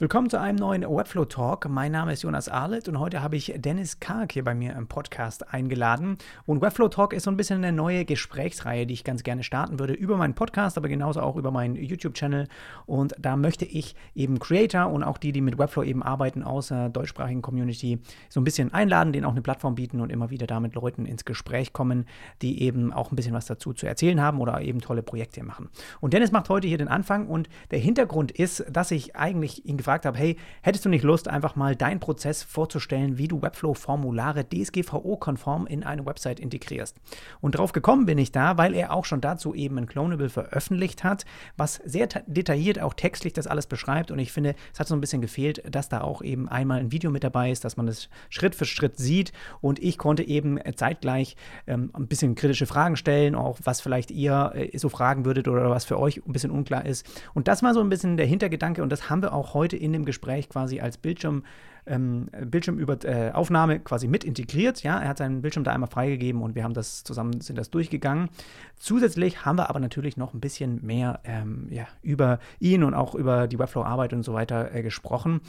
Willkommen zu einem neuen Webflow Talk. Mein Name ist Jonas Arlet und heute habe ich Dennis Karg hier bei mir im Podcast eingeladen. Und Webflow Talk ist so ein bisschen eine neue Gesprächsreihe, die ich ganz gerne starten würde über meinen Podcast, aber genauso auch über meinen YouTube-Channel. Und da möchte ich eben Creator und auch die, die mit Webflow eben arbeiten, aus der deutschsprachigen Community so ein bisschen einladen, denen auch eine Plattform bieten und immer wieder da mit Leuten ins Gespräch kommen, die eben auch ein bisschen was dazu zu erzählen haben oder eben tolle Projekte machen. Und Dennis macht heute hier den Anfang und der Hintergrund ist, dass ich eigentlich ihn gefragt habe, hey, hättest du nicht Lust, einfach mal deinen Prozess vorzustellen, wie du Webflow-Formulare DSGVO-konform in eine Website integrierst? Und darauf gekommen bin ich da, weil er auch schon dazu eben ein Clonable veröffentlicht hat, was sehr detailliert auch textlich das alles beschreibt. Und ich finde, es hat so ein bisschen gefehlt, dass da auch eben einmal ein Video mit dabei ist, dass man das Schritt für Schritt sieht. Und ich konnte eben zeitgleich ähm, ein bisschen kritische Fragen stellen, auch was vielleicht ihr äh, so fragen würdet oder was für euch ein bisschen unklar ist. Und das war so ein bisschen der Hintergedanke und das haben wir auch heute in dem Gespräch quasi als Bildschirm, ähm, Bildschirmaufnahme äh, quasi mit integriert. Ja, er hat seinen Bildschirm da einmal freigegeben und wir haben das zusammen, sind das durchgegangen. Zusätzlich haben wir aber natürlich noch ein bisschen mehr ähm, ja, über ihn und auch über die Webflow-Arbeit und so weiter äh, gesprochen.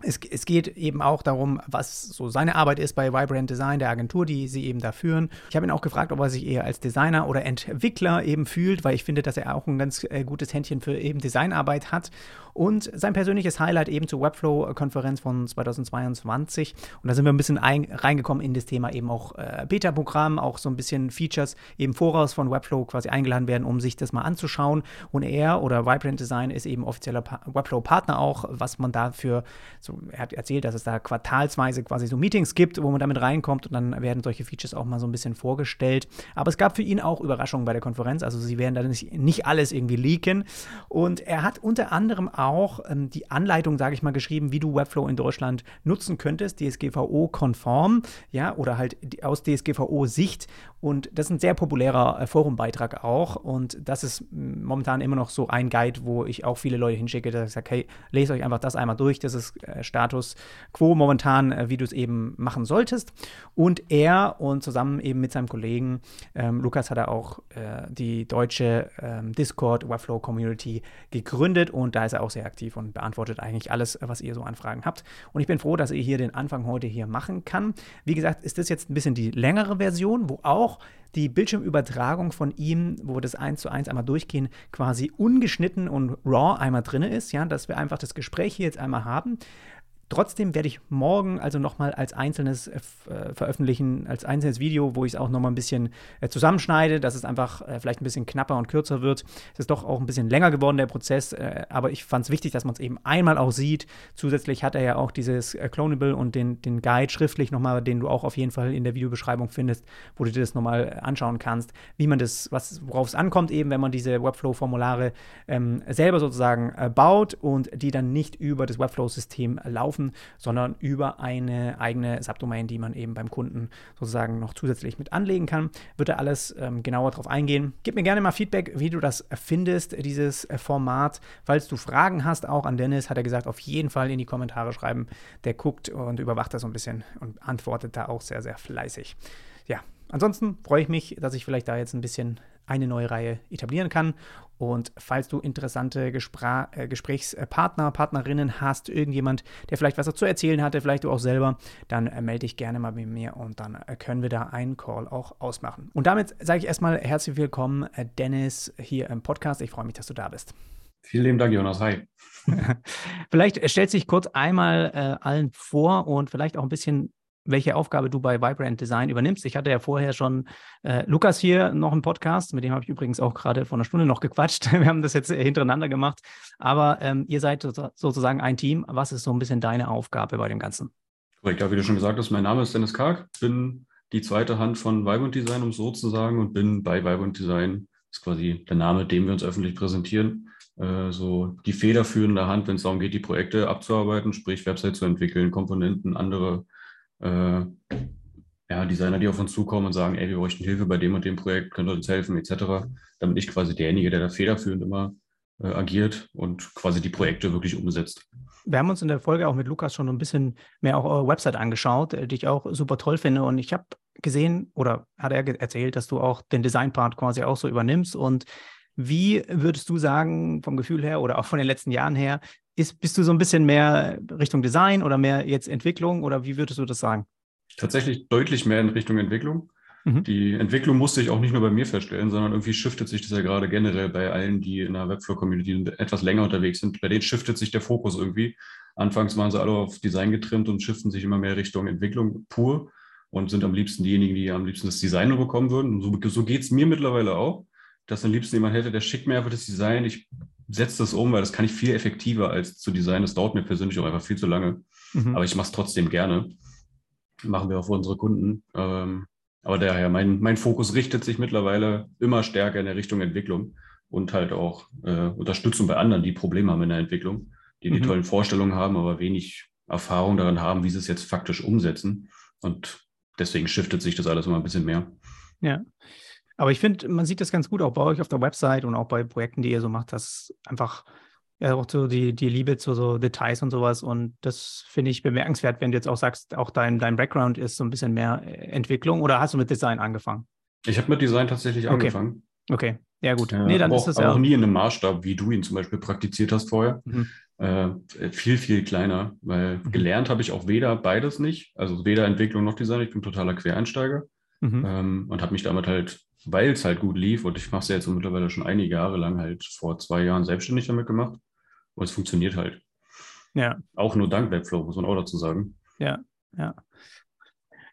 Es, es, geht eben auch darum, was so seine Arbeit ist bei Vibrant Design, der Agentur, die sie eben da führen. Ich habe ihn auch gefragt, ob er sich eher als Designer oder Entwickler eben fühlt, weil ich finde, dass er auch ein ganz äh, gutes Händchen für eben Designarbeit hat. Und sein persönliches Highlight eben zur Webflow-Konferenz von 2022. Und da sind wir ein bisschen ein, reingekommen in das Thema eben auch äh, Beta-Programm, auch so ein bisschen Features eben voraus von Webflow quasi eingeladen werden, um sich das mal anzuschauen. Und er oder Vibrant Design ist eben offizieller Webflow-Partner auch, was man dafür so er hat erzählt, dass es da quartalsweise quasi so Meetings gibt, wo man damit reinkommt und dann werden solche Features auch mal so ein bisschen vorgestellt. Aber es gab für ihn auch Überraschungen bei der Konferenz, also sie werden da nicht, nicht alles irgendwie leaken. Und er hat unter anderem auch ähm, die Anleitung, sage ich mal, geschrieben, wie du Webflow in Deutschland nutzen könntest, DSGVO-konform, ja, oder halt aus DSGVO-Sicht. Und das ist ein sehr populärer äh, Forumbeitrag auch. Und das ist momentan immer noch so ein Guide, wo ich auch viele Leute hinschicke, dass ich sage, hey, lest euch einfach das einmal durch. Das ist äh, Status quo momentan, äh, wie du es eben machen solltest. Und er und zusammen eben mit seinem Kollegen ähm, Lukas hat er auch äh, die deutsche ähm, Discord Webflow Community gegründet und da ist er auch sehr aktiv und beantwortet eigentlich alles, was ihr so Anfragen habt. Und ich bin froh, dass ich hier den Anfang heute hier machen kann. Wie gesagt, ist das jetzt ein bisschen die längere Version, wo auch die Bildschirmübertragung von ihm, wo wir das eins zu eins einmal durchgehen, quasi ungeschnitten und raw einmal drin ist, ja, dass wir einfach das Gespräch hier jetzt einmal haben. Trotzdem werde ich morgen also nochmal als einzelnes äh, äh, veröffentlichen, als einzelnes Video, wo ich es auch nochmal ein bisschen äh, zusammenschneide, dass es einfach äh, vielleicht ein bisschen knapper und kürzer wird. Es ist doch auch ein bisschen länger geworden, der Prozess, äh, aber ich fand es wichtig, dass man es eben einmal auch sieht. Zusätzlich hat er ja auch dieses äh, Clonable und den, den Guide schriftlich nochmal, den du auch auf jeden Fall in der Videobeschreibung findest, wo du dir das nochmal anschauen kannst, wie man das, was, worauf es ankommt, eben, wenn man diese Webflow-Formulare ähm, selber sozusagen baut und die dann nicht über das Webflow-System laufen laufen, sondern über eine eigene Subdomain, die man eben beim Kunden sozusagen noch zusätzlich mit anlegen kann. Wird er alles ähm, genauer darauf eingehen. Gib mir gerne mal Feedback, wie du das findest, dieses äh, Format. Falls du Fragen hast, auch an Dennis, hat er gesagt, auf jeden Fall in die Kommentare schreiben. Der guckt und überwacht das so ein bisschen und antwortet da auch sehr, sehr fleißig. Ja, ansonsten freue ich mich, dass ich vielleicht da jetzt ein bisschen eine neue Reihe etablieren kann. Und falls du interessante Gespr äh, Gesprächspartner, Partnerinnen hast, irgendjemand, der vielleicht was dazu erzählen hatte, vielleicht du auch selber, dann äh, melde dich gerne mal bei mir und dann äh, können wir da einen Call auch ausmachen. Und damit sage ich erstmal herzlich willkommen, äh, Dennis, hier im Podcast. Ich freue mich, dass du da bist. Vielen lieben Dank, Jonas. Hi. vielleicht stellt sich kurz einmal äh, allen vor und vielleicht auch ein bisschen welche Aufgabe du bei Vibrant Design übernimmst. Ich hatte ja vorher schon äh, Lukas hier noch einen Podcast, mit dem habe ich übrigens auch gerade vor einer Stunde noch gequatscht. Wir haben das jetzt äh, hintereinander gemacht. Aber ähm, ihr seid sozusagen ein Team. Was ist so ein bisschen deine Aufgabe bei dem Ganzen? Korrekt, ja, wie du schon gesagt hast, mein Name ist Dennis Karg, bin die zweite Hand von Vibrant Design, um so zu sagen, und bin bei Vibrant Design, das ist quasi der Name, dem wir uns öffentlich präsentieren, äh, so die federführende Hand, wenn es darum geht, die Projekte abzuarbeiten, sprich Website zu entwickeln, Komponenten, andere äh, ja, Designer, die auf uns zukommen und sagen, ey, wir bräuchten Hilfe bei dem und dem Projekt, könnt ihr uns helfen, etc. Bin ich quasi derjenige, der da federführend immer äh, agiert und quasi die Projekte wirklich umsetzt. Wir haben uns in der Folge auch mit Lukas schon ein bisschen mehr auch eure Website angeschaut, äh, die ich auch super toll finde. Und ich habe gesehen oder hat er erzählt, dass du auch den Design-Part quasi auch so übernimmst. Und wie würdest du sagen, vom Gefühl her oder auch von den letzten Jahren her, ist, bist du so ein bisschen mehr Richtung Design oder mehr jetzt Entwicklung oder wie würdest du das sagen? Tatsächlich deutlich mehr in Richtung Entwicklung. Mhm. Die Entwicklung musste ich auch nicht nur bei mir feststellen, sondern irgendwie shiftet sich das ja gerade generell bei allen, die in der Webflow-Community etwas länger unterwegs sind. Bei denen shiftet sich der Fokus irgendwie. Anfangs waren sie alle auf Design getrimmt und shiften sich immer mehr Richtung Entwicklung pur und sind am liebsten diejenigen, die am liebsten das Design bekommen würden. Und so, so geht es mir mittlerweile auch, dass am liebsten jemand hätte, der schickt mir einfach das Design, ich setze das um, weil das kann ich viel effektiver als zu designen. Das dauert mir persönlich auch einfach viel zu lange. Mhm. Aber ich mache es trotzdem gerne. Machen wir auch für unsere Kunden. Ähm, aber daher, mein, mein Fokus richtet sich mittlerweile immer stärker in der Richtung Entwicklung und halt auch äh, Unterstützung bei anderen, die Probleme haben in der Entwicklung, die die mhm. tollen Vorstellungen haben, aber wenig Erfahrung daran haben, wie sie es jetzt faktisch umsetzen. Und deswegen shiftet sich das alles immer ein bisschen mehr. Ja. Aber ich finde, man sieht das ganz gut auch bei euch auf der Website und auch bei Projekten, die ihr so macht, dass einfach ja auch so die, die Liebe zu so Details und sowas. Und das finde ich bemerkenswert, wenn du jetzt auch sagst, auch dein, dein Background ist so ein bisschen mehr äh, Entwicklung oder hast du mit Design angefangen? Ich habe mit Design tatsächlich okay. angefangen. Okay, ja gut. Ja, nee, dann ist auch, das ja auch nie in einem Maßstab, wie du ihn zum Beispiel praktiziert hast vorher. Mhm. Äh, viel, viel kleiner, weil mhm. gelernt habe ich auch weder beides nicht, also weder Entwicklung noch Design. Ich bin totaler Quereinsteiger mhm. ähm, und habe mich damit halt, weil es halt gut lief und ich mache es ja jetzt mittlerweile schon einige Jahre lang, halt vor zwei Jahren selbstständig damit gemacht. Und es funktioniert halt. Ja. Auch nur dank Webflow, muss man auch dazu sagen. Ja, ja.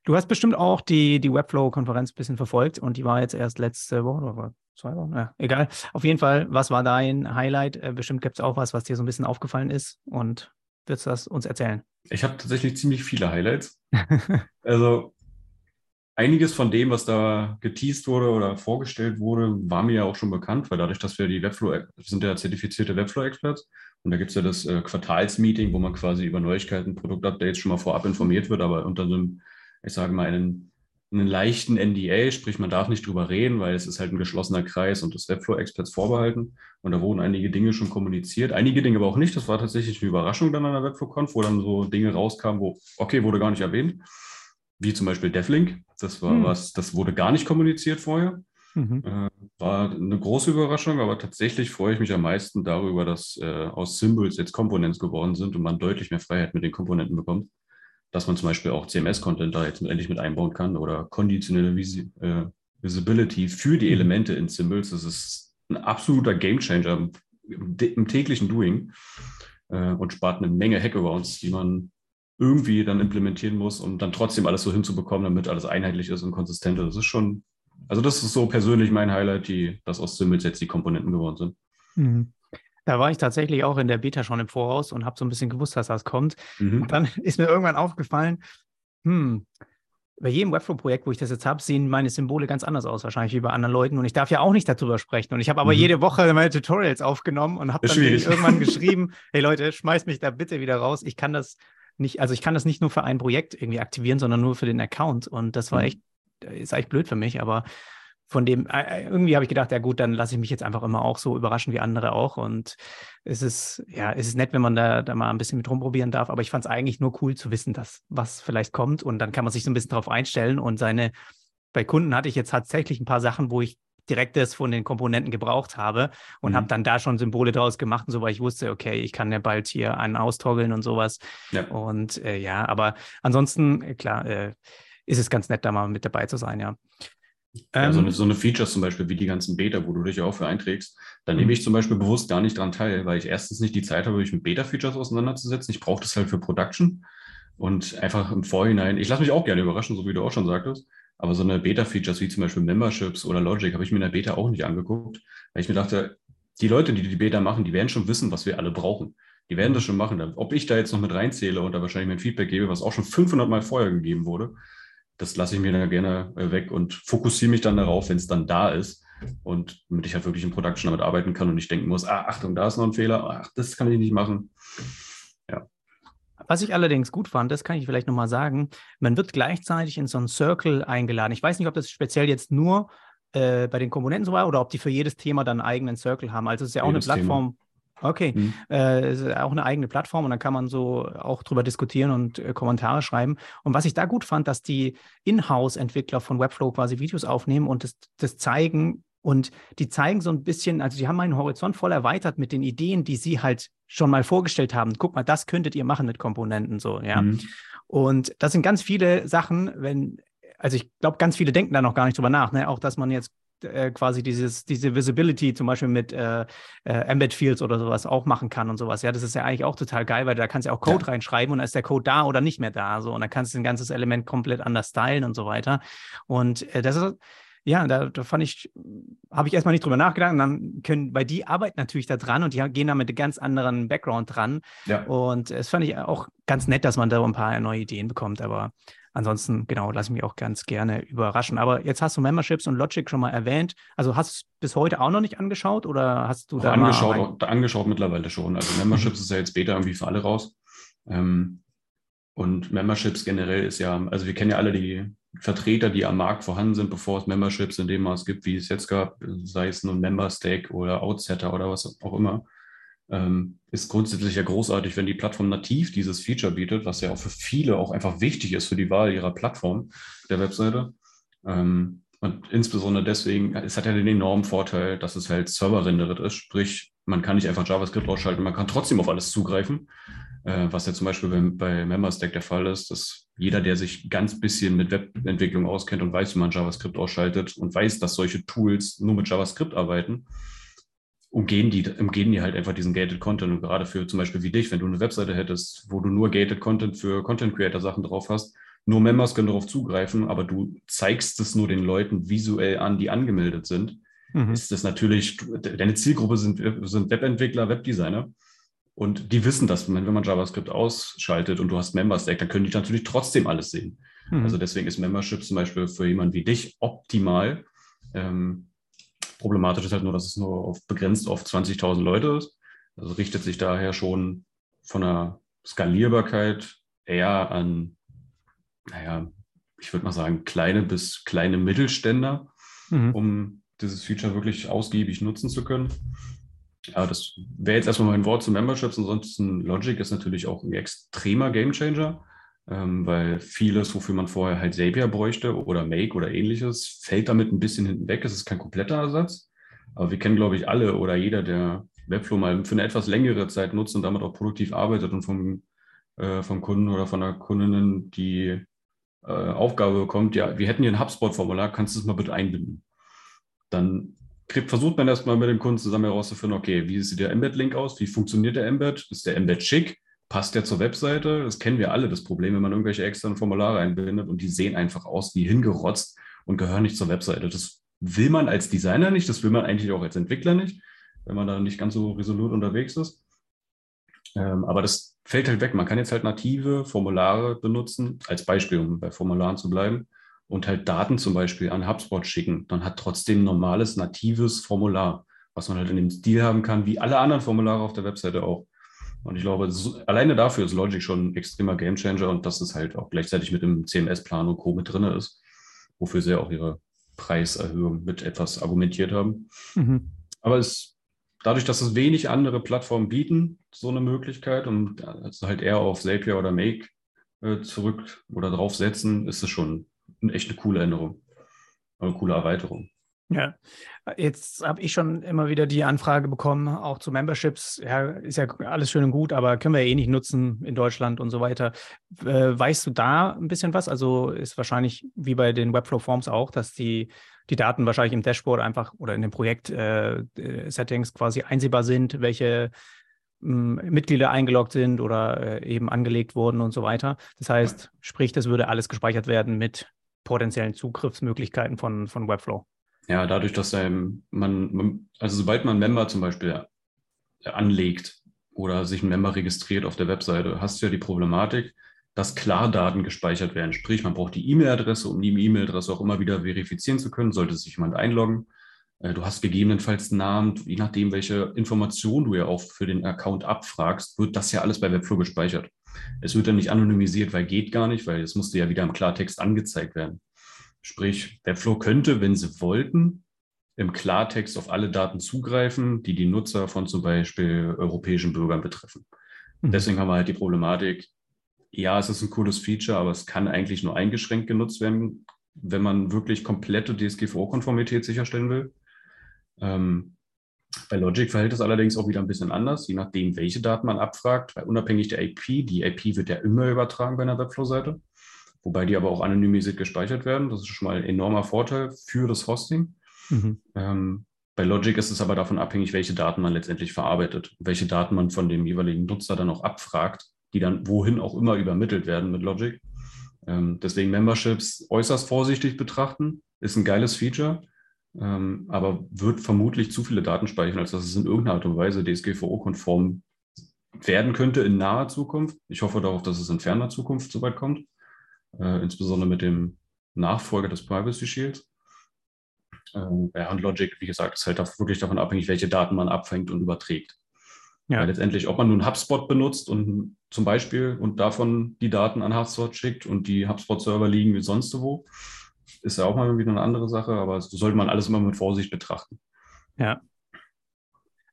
Du hast bestimmt auch die, die Webflow-Konferenz ein bisschen verfolgt und die war jetzt erst letzte Woche oder zwei Wochen. Ja, egal. Auf jeden Fall, was war dein Highlight? Äh, bestimmt gibt es auch was, was dir so ein bisschen aufgefallen ist und würdest du das uns erzählen? Ich habe tatsächlich ziemlich viele Highlights. also einiges von dem, was da geteased wurde oder vorgestellt wurde, war mir ja auch schon bekannt, weil dadurch, dass wir die Webflow, sind ja zertifizierte Webflow-Experts und da gibt es ja das äh, Quartalsmeeting, wo man quasi über Neuigkeiten, Produktupdates schon mal vorab informiert wird, aber unter so einem, ich sage mal, einen, einen leichten NDA, sprich man darf nicht drüber reden, weil es ist halt ein geschlossener Kreis und das Webflow-Experts vorbehalten. Und da wurden einige Dinge schon kommuniziert, einige Dinge aber auch nicht, das war tatsächlich eine Überraschung dann an der Webflow-Conf, wo dann so Dinge rauskamen, wo, okay, wurde gar nicht erwähnt wie zum Beispiel Devlink. Das war hm. was, das wurde gar nicht kommuniziert vorher. Mhm. Äh, war eine große Überraschung, aber tatsächlich freue ich mich am meisten darüber, dass äh, aus Symbols jetzt Components geworden sind und man deutlich mehr Freiheit mit den Komponenten bekommt. Dass man zum Beispiel auch CMS-Content da jetzt endlich mit einbauen kann oder konditionelle Visi äh, Visibility für die mhm. Elemente in Symbols. Das ist ein absoluter Gamechanger im, im täglichen Doing äh, und spart eine Menge Hackarounds, die man irgendwie dann implementieren muss, um dann trotzdem alles so hinzubekommen, damit alles einheitlich ist und konsistent ist. Das ist schon, also das ist so persönlich mein Highlight, die, dass aus Symbols jetzt die Komponenten geworden sind. Mhm. Da war ich tatsächlich auch in der Beta schon im Voraus und habe so ein bisschen gewusst, dass das kommt. Mhm. Und dann ist mir irgendwann aufgefallen, hm, bei jedem Webflow-Projekt, wo ich das jetzt habe, sehen meine Symbole ganz anders aus, wahrscheinlich wie bei anderen Leuten. Und ich darf ja auch nicht darüber sprechen. Und ich habe aber mhm. jede Woche meine Tutorials aufgenommen und habe dann irgendwann geschrieben, hey Leute, schmeißt mich da bitte wieder raus. Ich kann das nicht, also ich kann das nicht nur für ein Projekt irgendwie aktivieren, sondern nur für den Account. Und das war mhm. echt, ist eigentlich blöd für mich, aber von dem, äh, äh, irgendwie habe ich gedacht, ja gut, dann lasse ich mich jetzt einfach immer auch so überraschen wie andere auch. Und es ist, ja, es ist nett, wenn man da, da mal ein bisschen mit rumprobieren darf, aber ich fand es eigentlich nur cool zu wissen, dass was vielleicht kommt. Und dann kann man sich so ein bisschen darauf einstellen und seine, bei Kunden hatte ich jetzt tatsächlich ein paar Sachen, wo ich direktes von den Komponenten gebraucht habe und mhm. habe dann da schon Symbole draus gemacht und so, weil ich wusste, okay, ich kann ja bald hier einen austoggeln und sowas. Ja. Und äh, ja, aber ansonsten, äh, klar, äh, ist es ganz nett, da mal mit dabei zu sein, ja. Ja, so, eine, ähm, so eine Features zum Beispiel wie die ganzen Beta, wo du dich auch für einträgst, da nehme mhm. ich zum Beispiel bewusst gar nicht dran teil, weil ich erstens nicht die Zeit habe, mich mit Beta-Features auseinanderzusetzen. Ich brauche das halt für Production und einfach im Vorhinein, ich lasse mich auch gerne überraschen, so wie du auch schon sagtest, aber so eine Beta-Features wie zum Beispiel Memberships oder Logic habe ich mir in der Beta auch nicht angeguckt, weil ich mir dachte, die Leute, die die Beta machen, die werden schon wissen, was wir alle brauchen. Die werden das schon machen. Ob ich da jetzt noch mit reinzähle und da wahrscheinlich mein Feedback gebe, was auch schon 500 Mal vorher gegeben wurde, das lasse ich mir dann gerne äh, weg und fokussiere mich dann darauf, wenn es dann da ist. Und damit ich halt wirklich in Production damit arbeiten kann und nicht denken muss, ah, Achtung, da ist noch ein Fehler, ach, das kann ich nicht machen. Was ich allerdings gut fand, das kann ich vielleicht nochmal sagen, man wird gleichzeitig in so einen Circle eingeladen. Ich weiß nicht, ob das speziell jetzt nur äh, bei den Komponenten so war oder ob die für jedes Thema dann einen eigenen Circle haben. Also es ist ja auch jedes eine Plattform. Thema. Okay, mhm. äh, ist auch eine eigene Plattform und dann kann man so auch drüber diskutieren und äh, Kommentare schreiben. Und was ich da gut fand, dass die Inhouse-Entwickler von Webflow quasi Videos aufnehmen und das, das zeigen, Und die zeigen so ein bisschen, also die haben meinen Horizont voll erweitert mit den Ideen, die sie halt schon mal vorgestellt haben. Guck mal, das könntet ihr machen mit Komponenten so, ja. Mhm. Und das sind ganz viele Sachen, wenn, also ich glaube, ganz viele denken da noch gar nicht drüber nach, ne? Auch dass man jetzt äh, quasi dieses, diese Visibility zum Beispiel mit äh, äh, Embed Fields oder sowas auch machen kann und sowas. Ja, das ist ja eigentlich auch total geil, weil da kannst du ja auch Code ja. reinschreiben und dann ist der Code da oder nicht mehr da. So, und dann kannst du ein ganzes Element komplett anders stylen und so weiter. Und äh, das ist ja, da, da fand ich, habe ich erstmal nicht drüber nachgedacht. Und dann können, weil die arbeiten natürlich da dran und die gehen da mit einem ganz anderen Background dran. Ja. Und es fand ich auch ganz nett, dass man da ein paar neue Ideen bekommt. Aber ansonsten, genau, lass mich auch ganz gerne überraschen. Aber jetzt hast du Memberships und Logic schon mal erwähnt. Also hast du es bis heute auch noch nicht angeschaut oder hast du auch da angeschaut? Auch, angeschaut mittlerweile schon. Also Memberships ist ja jetzt Beta irgendwie für alle raus. Ähm, und Memberships generell ist ja, also wir kennen ja alle die Vertreter, die am Markt vorhanden sind, bevor es Memberships in dem Maß gibt, wie es jetzt gab, sei es nun Member Stake oder Outsetter oder was auch immer, ähm, ist grundsätzlich ja großartig, wenn die Plattform nativ dieses Feature bietet, was ja auch für viele auch einfach wichtig ist für die Wahl ihrer Plattform der Webseite. Ähm, und insbesondere deswegen, es hat ja den enormen Vorteil, dass es halt serverrenderiert ist, sprich, man kann nicht einfach JavaScript ausschalten, man kann trotzdem auf alles zugreifen, was ja zum Beispiel bei, bei MemberStack der Fall ist, dass jeder, der sich ganz bisschen mit Webentwicklung auskennt und weiß, wie man JavaScript ausschaltet und weiß, dass solche Tools nur mit JavaScript arbeiten, umgehen die, umgehen die halt einfach diesen Gated Content. Und gerade für zum Beispiel wie dich, wenn du eine Webseite hättest, wo du nur Gated Content für Content Creator Sachen drauf hast, nur Members können darauf zugreifen, aber du zeigst es nur den Leuten visuell an, die angemeldet sind, mhm. ist das natürlich, deine Zielgruppe sind, sind Webentwickler, Webdesigner. Und die wissen das, wenn man JavaScript ausschaltet und du hast Member-Stack, dann können die natürlich trotzdem alles sehen. Mhm. Also deswegen ist Membership zum Beispiel für jemanden wie dich optimal. Ähm, problematisch ist halt nur, dass es nur auf, begrenzt auf 20.000 Leute ist. Also richtet sich daher schon von der Skalierbarkeit eher an, naja, ich würde mal sagen, kleine bis kleine Mittelständler, mhm. um dieses Feature wirklich ausgiebig nutzen zu können. Ja, das wäre jetzt erstmal mein Wort zu Memberships. Ansonsten Logic ist natürlich auch ein extremer Gamechanger, ähm, weil vieles, wofür man vorher halt Zapier bräuchte oder Make oder ähnliches, fällt damit ein bisschen hinten weg. Es ist kein kompletter Ersatz. Aber wir kennen, glaube ich, alle oder jeder, der Webflow mal für eine etwas längere Zeit nutzt und damit auch produktiv arbeitet und vom, äh, vom Kunden oder von der Kundin die äh, Aufgabe bekommt, ja, wir hätten hier ein HubSpot-Formular, kannst du es mal bitte einbinden? Dann versucht man erstmal mit dem Kunden zusammen herauszufinden, okay, wie sieht der Embed-Link aus? Wie funktioniert der Embed? Ist der Embed schick? Passt der zur Webseite? Das kennen wir alle, das Problem, wenn man irgendwelche externen Formulare einbindet und die sehen einfach aus wie hingerotzt und gehören nicht zur Webseite. Das will man als Designer nicht, das will man eigentlich auch als Entwickler nicht, wenn man da nicht ganz so resolut unterwegs ist. Ähm, aber das fällt halt weg. Man kann jetzt halt native Formulare benutzen, als Beispiel, um bei Formularen zu bleiben und halt Daten zum Beispiel an HubSpot schicken, dann hat trotzdem ein normales, natives Formular, was man halt in dem Stil haben kann, wie alle anderen Formulare auf der Webseite auch. Und ich glaube, so, alleine dafür ist Logic schon ein extremer Gamechanger und dass es halt auch gleichzeitig mit dem CMS-Plan und Co. mit drin ist, wofür sie auch ihre Preiserhöhung mit etwas argumentiert haben. Mhm. Aber es, dadurch, dass es wenig andere Plattformen bieten, so eine Möglichkeit und also halt eher auf Zapier oder Make äh, zurück oder draufsetzen, ist es schon echt eine coole Änderung. Eine coole Erweiterung. Ja, jetzt habe ich schon immer wieder die Anfrage bekommen, auch zu Memberships. Ja, ist ja alles schön und gut, aber können wir ja eh nicht nutzen in Deutschland und so weiter. Äh, weißt du da ein bisschen was? Also ist wahrscheinlich wie bei den Webflow Forms auch, dass die, die Daten wahrscheinlich im Dashboard einfach oder in den Projekt-Settings äh, quasi einsehbar sind, welche hm, Mitglieder eingeloggt sind oder äh, eben angelegt wurden und so weiter. Das heißt, sprich, das würde alles gespeichert werden mit potenziellen Zugriffsmöglichkeiten von, von Webflow. Ja, dadurch, dass man, man, also sobald man Member zum Beispiel anlegt oder sich ein Member registriert auf der Webseite, hast du ja die Problematik, dass Klardaten gespeichert werden. Sprich, man braucht die E-Mail-Adresse, um die E-Mail-Adresse auch immer wieder verifizieren zu können, sollte sich jemand einloggen. Äh, du hast gegebenenfalls einen Namen, je nachdem, welche Informationen du ja auch für den Account abfragst, wird das ja alles bei Webflow gespeichert. Es wird dann nicht anonymisiert, weil geht gar nicht, weil es musste ja wieder im Klartext angezeigt werden. Sprich, Webflow könnte, wenn sie wollten, im Klartext auf alle Daten zugreifen, die die Nutzer von zum Beispiel europäischen Bürgern betreffen. Mhm. Deswegen haben wir halt die Problematik, ja, es ist ein cooles Feature, aber es kann eigentlich nur eingeschränkt genutzt werden, wenn man wirklich komplette DSGVO-Konformität sicherstellen will. Ähm, bei Logic verhält es allerdings auch wieder ein bisschen anders, je nachdem, welche Daten man abfragt, weil unabhängig der IP, die IP wird ja immer übertragen bei einer Webflow-Seite, wobei die aber auch anonymisiert gespeichert werden. Das ist schon mal ein enormer Vorteil für das Hosting. Mhm. Ähm, bei Logic ist es aber davon abhängig, welche Daten man letztendlich verarbeitet, welche Daten man von dem jeweiligen Nutzer dann auch abfragt, die dann wohin auch immer übermittelt werden mit Logic. Ähm, deswegen Memberships äußerst vorsichtig betrachten, ist ein geiles Feature, ähm, aber wird vermutlich zu viele Daten speichern, als dass es in irgendeiner Art und Weise DSGVO-konform werden könnte in naher Zukunft. Ich hoffe darauf, dass es in ferner Zukunft soweit kommt, äh, insbesondere mit dem Nachfolger des Privacy Shields. Ähm, ja, und Logic, wie gesagt, ist halt wirklich davon abhängig, welche Daten man abfängt und überträgt. Ja. Weil letztendlich, ob man nun HubSpot benutzt und zum Beispiel und davon die Daten an HubSpot schickt und die HubSpot-Server liegen wie sonst wo, ist ja auch mal wieder eine andere Sache, aber so sollte man alles immer mit Vorsicht betrachten. Ja.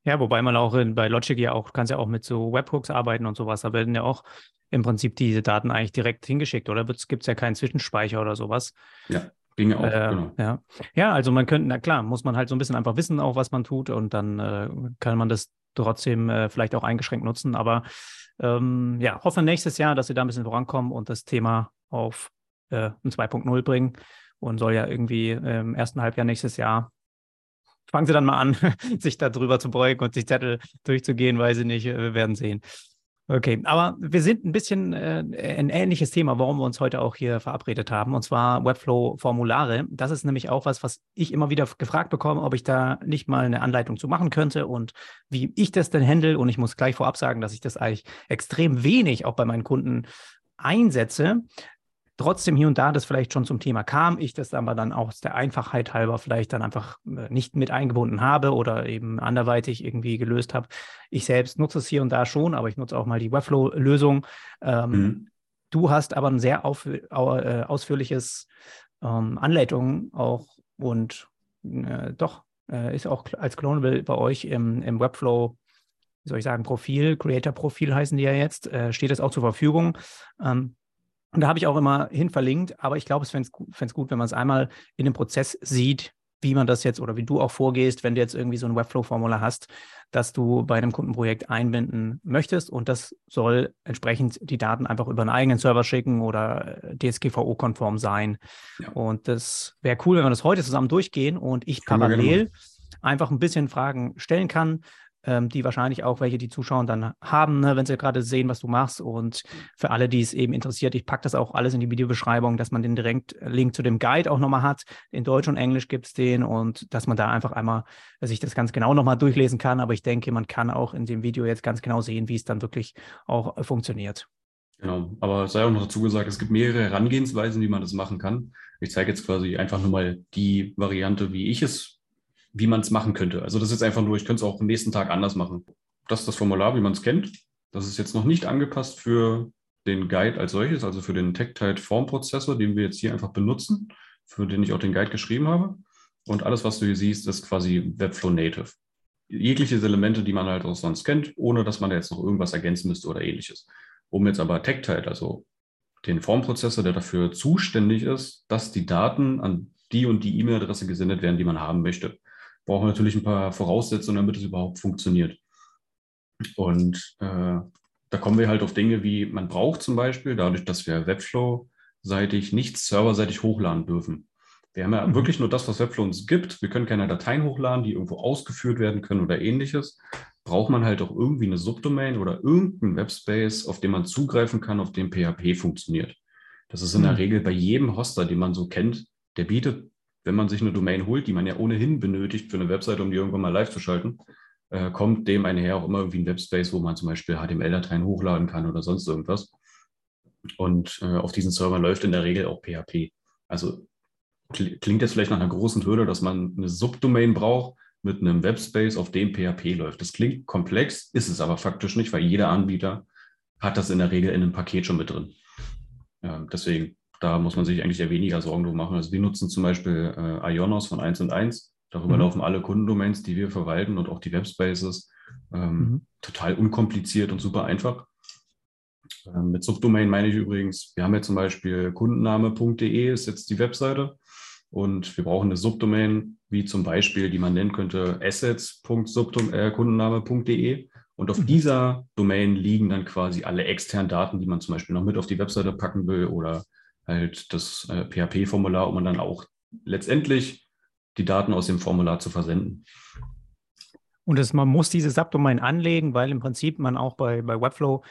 Ja, wobei man auch in, bei Logic ja auch, kannst ja auch mit so Webhooks arbeiten und sowas. Da werden ja auch im Prinzip diese Daten eigentlich direkt hingeschickt, oder? Gibt es ja keinen Zwischenspeicher oder sowas. Ja. Ginge auch, äh, genau. Ja. ja, also man könnte, na klar, muss man halt so ein bisschen einfach wissen, auch was man tut und dann äh, kann man das trotzdem äh, vielleicht auch eingeschränkt nutzen. Aber ähm, ja, hoffe nächstes Jahr, dass sie da ein bisschen vorankommen und das Thema auf äh, ein 2.0 bringen und soll ja irgendwie im ersten Halbjahr nächstes Jahr fangen sie dann mal an, sich da drüber zu beugen und die Zettel durchzugehen, weiß ich nicht, äh, wir werden sehen. Okay, aber wir sind ein bisschen äh, ein ähnliches Thema, warum wir uns heute auch hier verabredet haben, und zwar Webflow-Formulare. Das ist nämlich auch was, was ich immer wieder gefragt bekomme, ob ich da nicht mal eine Anleitung zu machen könnte und wie ich das denn handle. Und ich muss gleich vorab sagen, dass ich das eigentlich extrem wenig auch bei meinen Kunden einsetze trotzdem hier und da das vielleicht schon zum Thema kam, ich das aber dann auch aus der Einfachheit halber vielleicht dann einfach äh, nicht mit eingebunden habe oder eben anderweitig irgendwie gelöst habe. Ich selbst nutze es hier und da schon, aber ich nutze auch mal die Webflow-Lösung. Ähm, mhm. Du hast aber ein sehr auf, äh, ausführliches ähm, Anleitung auch und äh, doch äh, ist auch als Clonable bei euch im, im Webflow wie soll ich sagen, Profil, Creator-Profil heißen die ja jetzt, äh, steht es auch zur Verfügung. Ähm, und da habe ich auch immer hin verlinkt, aber ich glaube, es fände es gut, wenn man es einmal in dem Prozess sieht, wie man das jetzt oder wie du auch vorgehst, wenn du jetzt irgendwie so ein Webflow-Formular hast, dass du bei einem Kundenprojekt einbinden möchtest und das soll entsprechend die Daten einfach über einen eigenen Server schicken oder äh, DSGVO-konform sein. Ja. Und das wäre cool, wenn wir das heute zusammen durchgehen und ich parallel einfach ein bisschen Fragen stellen kann, ähm, die wahrscheinlich auch welche, die Zuschauer dann haben, ne, wenn sie gerade sehen, was du machst. Und für alle, die es eben interessiert, ich packe das auch alles in die Videobeschreibung, dass man den direkt Link zu dem Guide auch nochmal hat. In Deutsch und Englisch gibt es den und dass man da einfach einmal sich das ganz genau nochmal durchlesen kann. Aber ich denke, man kann auch in dem Video jetzt ganz genau sehen, wie es dann wirklich auch äh, funktioniert. Genau, aber sei auch noch dazu gesagt, es gibt mehrere Herangehensweisen, wie man das machen kann. Ich zeige jetzt quasi einfach nur mal die Variante, wie ich es wie man es machen könnte. Also das ist einfach nur, ich könnte es auch am nächsten Tag anders machen. Das ist das Formular, wie man es kennt. Das ist jetzt noch nicht angepasst für den Guide als solches, also für den Tectite Formprozessor, den wir jetzt hier einfach benutzen, für den ich auch den Guide geschrieben habe. Und alles, was du hier siehst, ist quasi Webflow Native. Jegliche Elemente, die man halt auch sonst kennt, ohne dass man da jetzt noch irgendwas ergänzen müsste oder ähnliches. Um jetzt aber Tectite, also den Formprozessor, der dafür zuständig ist, dass die Daten an die und die E-Mail-Adresse gesendet werden, die man haben möchte brauchen wir natürlich ein paar Voraussetzungen, damit es überhaupt funktioniert. Und äh, da kommen wir halt auf Dinge wie, man braucht zum Beispiel, dadurch, dass wir Webflow-seitig nichts serverseitig hochladen dürfen. Wir haben ja mhm. wirklich nur das, was Webflow uns gibt. Wir können keine Dateien hochladen, die irgendwo ausgeführt werden können oder ähnliches. Braucht man halt auch irgendwie eine Subdomain oder irgendeinen Webspace, auf den man zugreifen kann, auf dem PHP funktioniert. Das ist in der mhm. Regel bei jedem Hoster, den man so kennt, der bietet wenn man sich eine Domain holt, die man ja ohnehin benötigt für eine Webseite, um die irgendwann mal live zu schalten, äh, kommt dem einher auch immer irgendwie ein Webspace, wo man zum Beispiel HTML-Dateien hochladen kann oder sonst irgendwas. Und äh, auf diesen Servern läuft in der Regel auch PHP. Also klingt jetzt vielleicht nach einer großen Hürde, dass man eine Subdomain braucht mit einem Webspace, auf dem PHP läuft. Das klingt komplex, ist es aber faktisch nicht, weil jeder Anbieter hat das in der Regel in einem Paket schon mit drin. Ja, deswegen da muss man sich eigentlich eher weniger Sorgen drum machen. Also wir nutzen zum Beispiel äh, Ionos von 1 und 1. Darüber mhm. laufen alle Kundendomains, die wir verwalten und auch die Webspaces. Ähm, mhm. Total unkompliziert und super einfach. Ähm, mit Subdomain meine ich übrigens, wir haben jetzt zum Beispiel kundenname.de ist jetzt die Webseite. Und wir brauchen eine Subdomain, wie zum Beispiel, die man nennen könnte assets.kundenname.de. Und auf mhm. dieser Domain liegen dann quasi alle externen Daten, die man zum Beispiel noch mit auf die Webseite packen will oder halt das äh, PHP-Formular, um dann auch letztendlich die Daten aus dem Formular zu versenden. Und das, man muss diese Subdomain anlegen, weil im Prinzip man auch bei, bei Webflow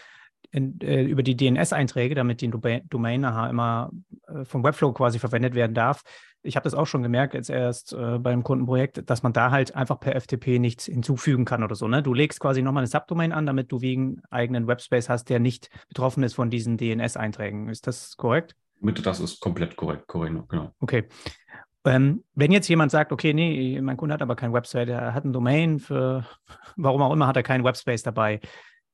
in, äh, über die DNS-Einträge, damit die Domain nachher immer äh, von Webflow quasi verwendet werden darf. Ich habe das auch schon gemerkt, jetzt erst äh, beim Kundenprojekt, dass man da halt einfach per FTP nichts hinzufügen kann oder so. Ne? Du legst quasi nochmal eine Subdomain an, damit du wegen eigenen Webspace hast, der nicht betroffen ist von diesen DNS-Einträgen. Ist das korrekt? Mit, das ist komplett korrekt, korrekt, genau. Okay. Ähm, wenn jetzt jemand sagt, okay, nee, mein Kunde hat aber kein Website, er hat ein Domain für, warum auch immer hat er keinen Webspace dabei.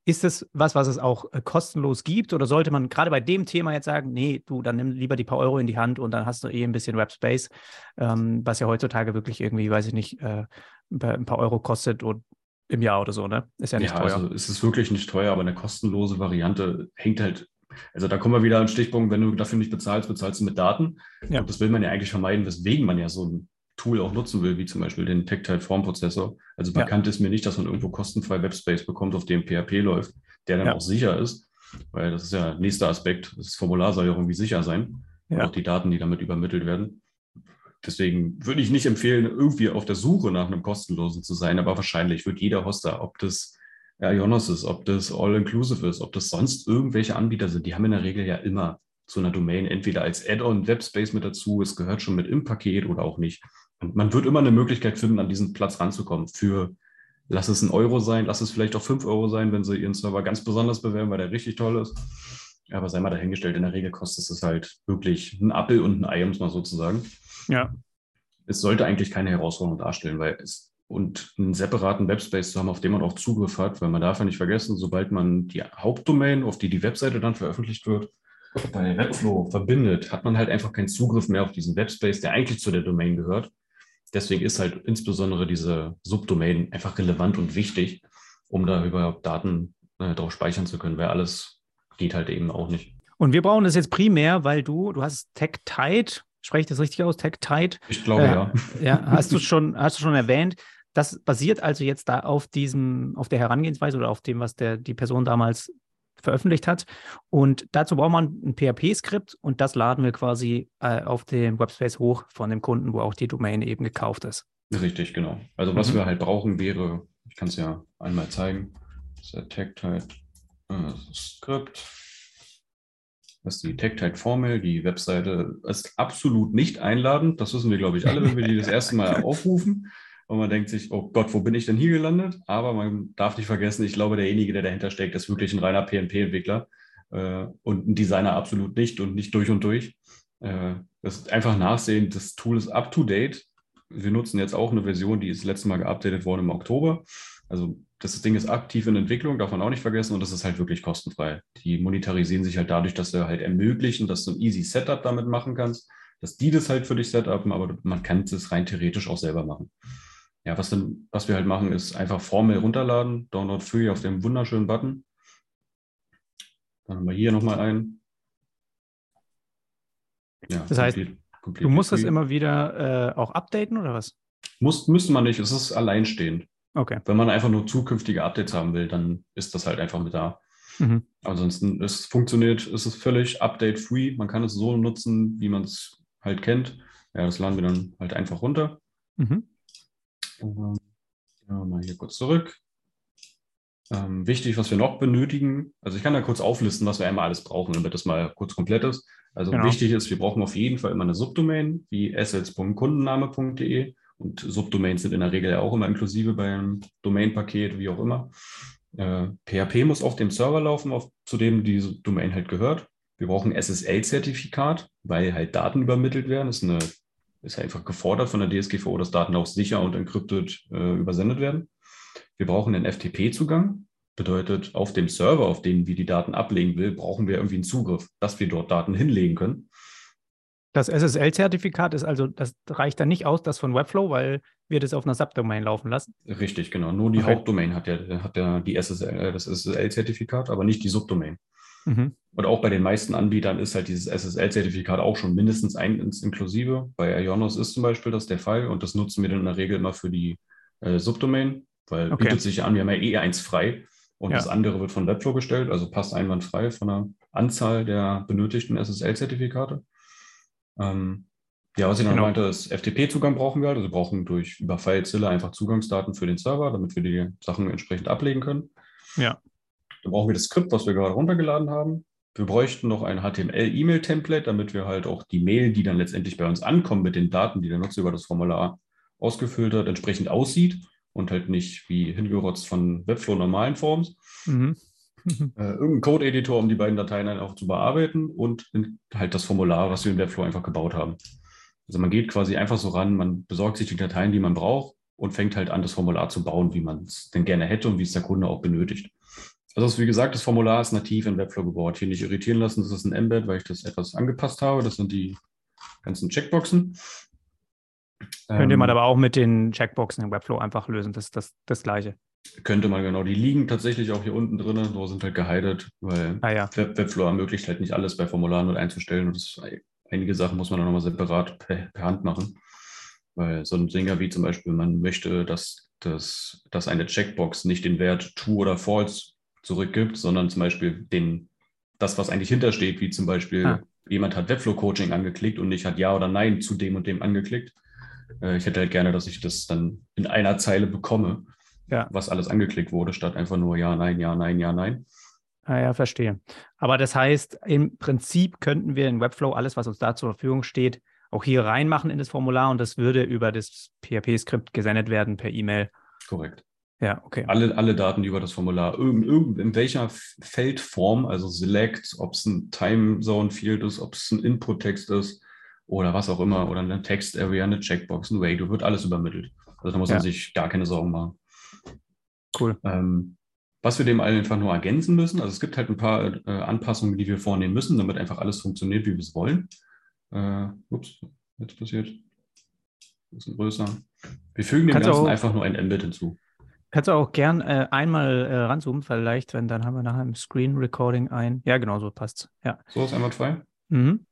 Ist das was, was es auch äh, kostenlos gibt oder sollte man gerade bei dem Thema jetzt sagen, nee, du, dann nimm lieber die paar Euro in die Hand und dann hast du eh ein bisschen Webspace, ähm, was ja heutzutage wirklich irgendwie, weiß ich nicht, äh, ein paar Euro kostet und im Jahr oder so, ne? Ist ja nicht ja, teuer. Also es ist wirklich nicht teuer, aber eine kostenlose Variante hängt halt also da kommen wir wieder an den Stichpunkt, wenn du dafür nicht bezahlst, bezahlst du mit Daten. Ja. Und das will man ja eigentlich vermeiden, weswegen man ja so ein Tool auch nutzen will, wie zum Beispiel den Tactile Form Prozessor. Also bekannt ja. ist mir nicht, dass man irgendwo kostenfrei Webspace bekommt, auf dem PHP läuft, der dann ja. auch sicher ist, weil das ist ja nächster Aspekt. Das Formular soll ja irgendwie sicher sein. Ja. Auch die Daten, die damit übermittelt werden. Deswegen würde ich nicht empfehlen, irgendwie auf der Suche nach einem kostenlosen zu sein, aber wahrscheinlich wird jeder Hoster, ob das Ionos ist, ob das All-Inclusive ist, ob das sonst irgendwelche Anbieter sind, die haben in der Regel ja immer zu einer Domain entweder als Add-on Webspace mit dazu, es gehört schon mit im Paket oder auch nicht. Und man wird immer eine Möglichkeit finden, an diesen Platz ranzukommen. Für, lass es ein Euro sein, lass es vielleicht auch fünf Euro sein, wenn sie ihren Server ganz besonders bewerben, weil der richtig toll ist. Aber sei mal dahingestellt, in der Regel kostet es halt wirklich ein Apfel und ein Ei, um es mal so zu sagen. Ja. Es sollte eigentlich keine Herausforderung darstellen, weil es und einen separaten Webspace zu haben, auf den man auch Zugriff hat, weil man darf ja nicht vergessen, sobald man die Hauptdomain, auf die die Webseite dann veröffentlicht wird, bei Webflow verbindet, hat man halt einfach keinen Zugriff mehr auf diesen Webspace, der eigentlich zu der Domain gehört. Deswegen ist halt insbesondere diese Subdomain einfach relevant und wichtig, um da überhaupt Daten äh, drauf speichern zu können, weil alles geht halt eben auch nicht. Und wir brauchen das jetzt primär, weil du, du hast TechTide, spreche ich das richtig aus, TechTide? Ich glaube äh, ja. Ja, hast du schon, hast du schon erwähnt. Das basiert also jetzt da auf diesem, auf der Herangehensweise oder auf dem, was der, die Person damals veröffentlicht hat. Und dazu braucht man ein PHP-Skript und das laden wir quasi äh, auf den Webspace hoch von dem Kunden, wo auch die Domain eben gekauft ist. Richtig, genau. Also was mhm. wir halt brauchen wäre, ich kann es ja einmal zeigen, das ist der Tagtide äh, Skript. Das ist die Tagtide-Formel. Die Webseite ist absolut nicht einladend. Das wissen wir, glaube ich, alle, wenn wir die das erste Mal aufrufen. Und man denkt sich, oh Gott, wo bin ich denn hier gelandet? Aber man darf nicht vergessen, ich glaube, derjenige, der dahinter steckt, ist wirklich ein reiner PNP-Entwickler äh, und ein Designer absolut nicht und nicht durch und durch. Äh, das ist einfach nachsehen, das Tool ist up to date. Wir nutzen jetzt auch eine Version, die ist das letzte Mal geupdatet worden im Oktober. Also das Ding ist aktiv in Entwicklung, darf man auch nicht vergessen, und das ist halt wirklich kostenfrei. Die monetarisieren sich halt dadurch, dass sie halt ermöglichen, dass du ein easy Setup damit machen kannst, dass die das halt für dich setupen, aber man kann es rein theoretisch auch selber machen ja, was, dann, was wir halt machen, ist einfach Formel runterladen, Download Free auf dem wunderschönen Button. Dann haben wir hier nochmal einen. Ja, das heißt, complete, complete du musst free. das immer wieder äh, auch updaten oder was? Muss, müsste man nicht, es ist alleinstehend. Okay. Wenn man einfach nur zukünftige Updates haben will, dann ist das halt einfach mit da. Mhm. Ansonsten, es funktioniert, es ist völlig update-free. Man kann es so nutzen, wie man es halt kennt. Ja, das laden wir dann halt einfach runter. Mhm. Ähm, ja, mal hier kurz zurück. Ähm, wichtig, was wir noch benötigen, also ich kann da kurz auflisten, was wir einmal alles brauchen, damit das mal kurz komplett ist. Also genau. wichtig ist, wir brauchen auf jeden Fall immer eine Subdomain wie assets.kundenname.de und Subdomains sind in der Regel ja auch immer inklusive beim Domain-Paket, wie auch immer. Äh, PHP muss auf dem Server laufen, auf, zu dem diese Domain halt gehört. Wir brauchen SSL-Zertifikat, weil halt Daten übermittelt werden. Das ist eine ist ja einfach gefordert von der DSGVO, dass Daten auch sicher und encrypted äh, übersendet werden. Wir brauchen einen FTP-Zugang. Bedeutet, auf dem Server, auf den wir die Daten ablegen will, brauchen wir irgendwie einen Zugriff, dass wir dort Daten hinlegen können. Das SSL-Zertifikat ist also, das reicht dann nicht aus, das von Webflow, weil wir das auf einer Subdomain laufen lassen. Richtig, genau. Nur die okay. Hauptdomain hat ja, hat ja die SSL, das SSL-Zertifikat, aber nicht die Subdomain. Mhm. Und auch bei den meisten Anbietern ist halt dieses SSL-Zertifikat auch schon mindestens eins inklusive. Bei Ionos ist zum Beispiel das der Fall und das nutzen wir dann in der Regel immer für die äh, Subdomain, weil okay. bietet sich an, wir haben ja eh eins frei und ja. das andere wird von Webflow gestellt, also passt einwandfrei von der Anzahl der benötigten SSL-Zertifikate. Ähm, ja, was ich noch genau. meinte, ist FTP-Zugang brauchen wir halt. Also wir brauchen durch über FileZilla einfach Zugangsdaten für den Server, damit wir die Sachen entsprechend ablegen können. Ja. Dann brauchen wir das Skript, was wir gerade runtergeladen haben. Wir bräuchten noch ein HTML-E-Mail-Template, damit wir halt auch die Mail, die dann letztendlich bei uns ankommt mit den Daten, die der Nutzer über das Formular ausgefüllt hat, entsprechend aussieht und halt nicht wie hingerotzt von Webflow normalen Forms. Mhm. Äh, irgendein Code-Editor, um die beiden Dateien dann auch zu bearbeiten und halt das Formular, was wir in Webflow einfach gebaut haben. Also man geht quasi einfach so ran, man besorgt sich die Dateien, die man braucht und fängt halt an, das Formular zu bauen, wie man es denn gerne hätte und wie es der Kunde auch benötigt. Also wie gesagt, das Formular ist nativ in Webflow gebaut. Hier nicht irritieren lassen, das ist ein Embed, weil ich das etwas angepasst habe. Das sind die ganzen Checkboxen. Könnte ähm, man aber auch mit den Checkboxen in Webflow einfach lösen. Das ist das, das Gleiche. Könnte man genau. Die liegen tatsächlich auch hier unten drin, nur sind halt geheidet, weil ah, ja. Webflow ermöglicht halt nicht alles bei Formularen mit einzustellen. Und das einige Sachen muss man dann nochmal separat per, per, Hand machen. Weil so ein Dinger wie zum Beispiel, man möchte, dass, dass, dass eine Checkbox nicht den Wert True oder False zurückgibt, sondern zum Beispiel den, das, was eigentlich hintersteht, wie zum Beispiel ah. jemand hat Webflow-Coaching angeklickt und nicht hat Ja oder Nein zu dem und dem angeklickt. Äh, ich hätte halt gerne, dass ich das dann in einer Zeile bekomme, ja. was alles angeklickt wurde, statt einfach nur Ja, Nein, Ja, Nein, Ja, Nein. Ah ja, verstehe. Aber das heißt, im Prinzip könnten wir in Webflow alles, was uns da zur Verfügung steht, auch hier reinmachen in das Formular und das würde über das PHP-Skript gesendet werden per E-Mail. Korrekt. Ja, okay. Alle, alle Daten über das Formular, irgend, irgend, in welcher Feldform, also Select, ob es ein Time Zone Field ist, ob es ein Input-Text ist oder was auch immer, oder eine Text-Area, eine Checkbox, ein Wait, wird alles übermittelt. Also da muss ja. man sich gar keine Sorgen machen. Cool. Ähm, was wir dem einfach nur ergänzen müssen, also es gibt halt ein paar äh, Anpassungen, die wir vornehmen müssen, damit einfach alles funktioniert, wie wir es wollen. Äh, ups, jetzt passiert. Ein bisschen größer. Wir fügen dem Kannst Ganzen einfach nur ein Embed hinzu. Kannst du auch gern äh, einmal äh, ranzoomen, vielleicht, wenn dann haben wir nachher im Screen Recording ein. Ja, genau, so passt. Ja. So ist einmal zwei. Mhm.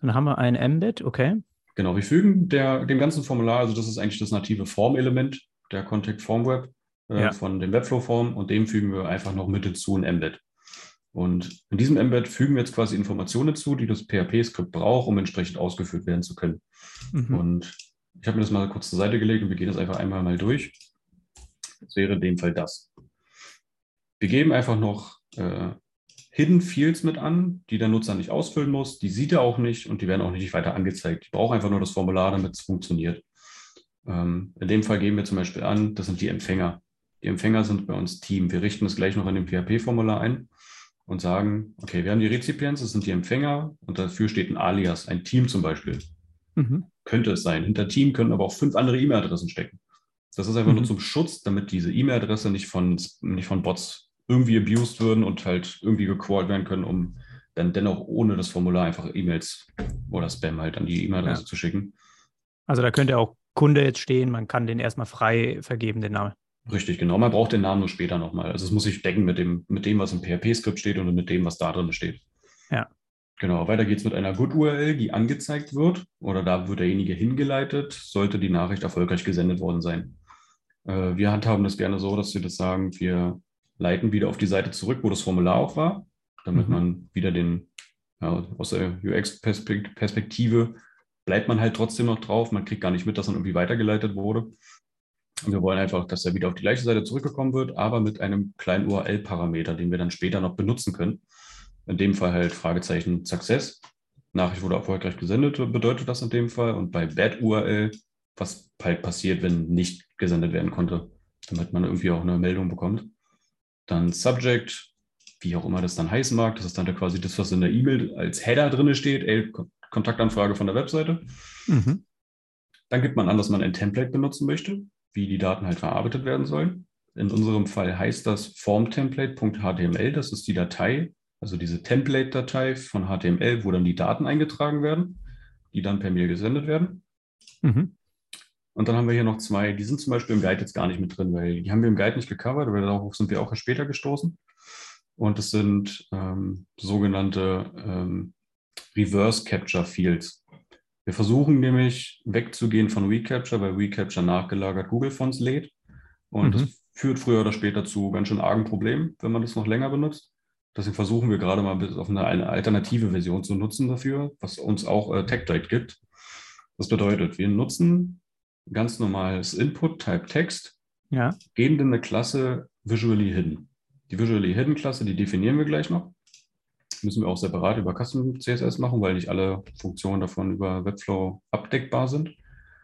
Dann haben wir ein Embed, okay. Genau, wir fügen der, dem ganzen Formular, also das ist eigentlich das native Formelement der Contact Form Web äh, ja. von dem Webflow Form und dem fügen wir einfach noch mit hinzu ein Embed. Und in diesem Embed fügen wir jetzt quasi Informationen zu, die das PHP-Skript braucht, um entsprechend ausgeführt werden zu können. Mhm. Und ich habe mir das mal kurz zur Seite gelegt und wir gehen das einfach einmal mal durch. Das wäre in dem Fall das. Wir geben einfach noch äh, Hidden Fields mit an, die der Nutzer nicht ausfüllen muss. Die sieht er auch nicht und die werden auch nicht weiter angezeigt. Ich brauche einfach nur das Formular, damit es funktioniert. Ähm, in dem Fall geben wir zum Beispiel an, das sind die Empfänger. Die Empfänger sind bei uns Team. Wir richten es gleich noch in dem PHP-Formular ein und sagen, okay, wir haben die Rezipients, das sind die Empfänger und dafür steht ein Alias, ein Team zum Beispiel. Mhm. Könnte es sein. Hinter Team können aber auch fünf andere E-Mail-Adressen stecken. Das ist einfach mhm. nur zum Schutz, damit diese E-Mail-Adresse nicht von, nicht von Bots irgendwie abused würden und halt irgendwie gecrawlt werden können, um dann dennoch ohne das Formular einfach E-Mails oder Spam halt an die E-Mail-Adresse ja. zu schicken. Also da könnte auch Kunde jetzt stehen, man kann den erstmal frei vergeben, den Namen. Richtig, genau. Man braucht den Namen nur später nochmal. Also es muss sich decken mit dem, mit dem, was im PHP-Skript steht und mit dem, was da drin steht. Ja. Genau, weiter geht es mit einer Good-URL, die angezeigt wird oder da wird derjenige hingeleitet, sollte die Nachricht erfolgreich gesendet worden sein. Äh, wir handhaben das gerne so, dass wir das sagen, wir leiten wieder auf die Seite zurück, wo das Formular auch war, damit mhm. man wieder den, ja, aus der UX-Perspektive bleibt man halt trotzdem noch drauf. Man kriegt gar nicht mit, dass man irgendwie weitergeleitet wurde. Und wir wollen einfach, dass er wieder auf die gleiche Seite zurückgekommen wird, aber mit einem kleinen URL-Parameter, den wir dann später noch benutzen können. In dem Fall halt Fragezeichen Success. Nachricht wurde erfolgreich gesendet, bedeutet das in dem Fall. Und bei Bad URL, was halt passiert, wenn nicht gesendet werden konnte, damit man irgendwie auch eine Meldung bekommt. Dann Subject, wie auch immer das dann heißen mag. Das ist dann quasi das, was in der E-Mail als Header drin steht. Ey, Kontaktanfrage von der Webseite. Mhm. Dann gibt man an, dass man ein Template benutzen möchte wie die Daten halt verarbeitet werden sollen. In unserem Fall heißt das formtemplate.html. Das ist die Datei, also diese Template-Datei von HTML, wo dann die Daten eingetragen werden, die dann per Mail gesendet werden. Mhm. Und dann haben wir hier noch zwei, die sind zum Beispiel im Guide jetzt gar nicht mit drin, weil die haben wir im Guide nicht gecovert, aber darauf sind wir auch erst später gestoßen. Und es sind ähm, sogenannte ähm, Reverse Capture Fields. Wir versuchen nämlich wegzugehen von Recapture, weil Recapture nachgelagert Google Fonts lädt. Und mhm. das führt früher oder später zu ganz schön argen Problemen, wenn man das noch länger benutzt. Deswegen versuchen wir gerade mal auf eine, eine alternative Version zu nutzen dafür, was uns auch äh, TechDate gibt. Das bedeutet, wir nutzen ganz normales Input-Type Text, ja. geben dann eine Klasse Visually Hidden. Die Visually Hidden Klasse, die definieren wir gleich noch. Müssen wir auch separat über Custom CSS machen, weil nicht alle Funktionen davon über Webflow abdeckbar sind.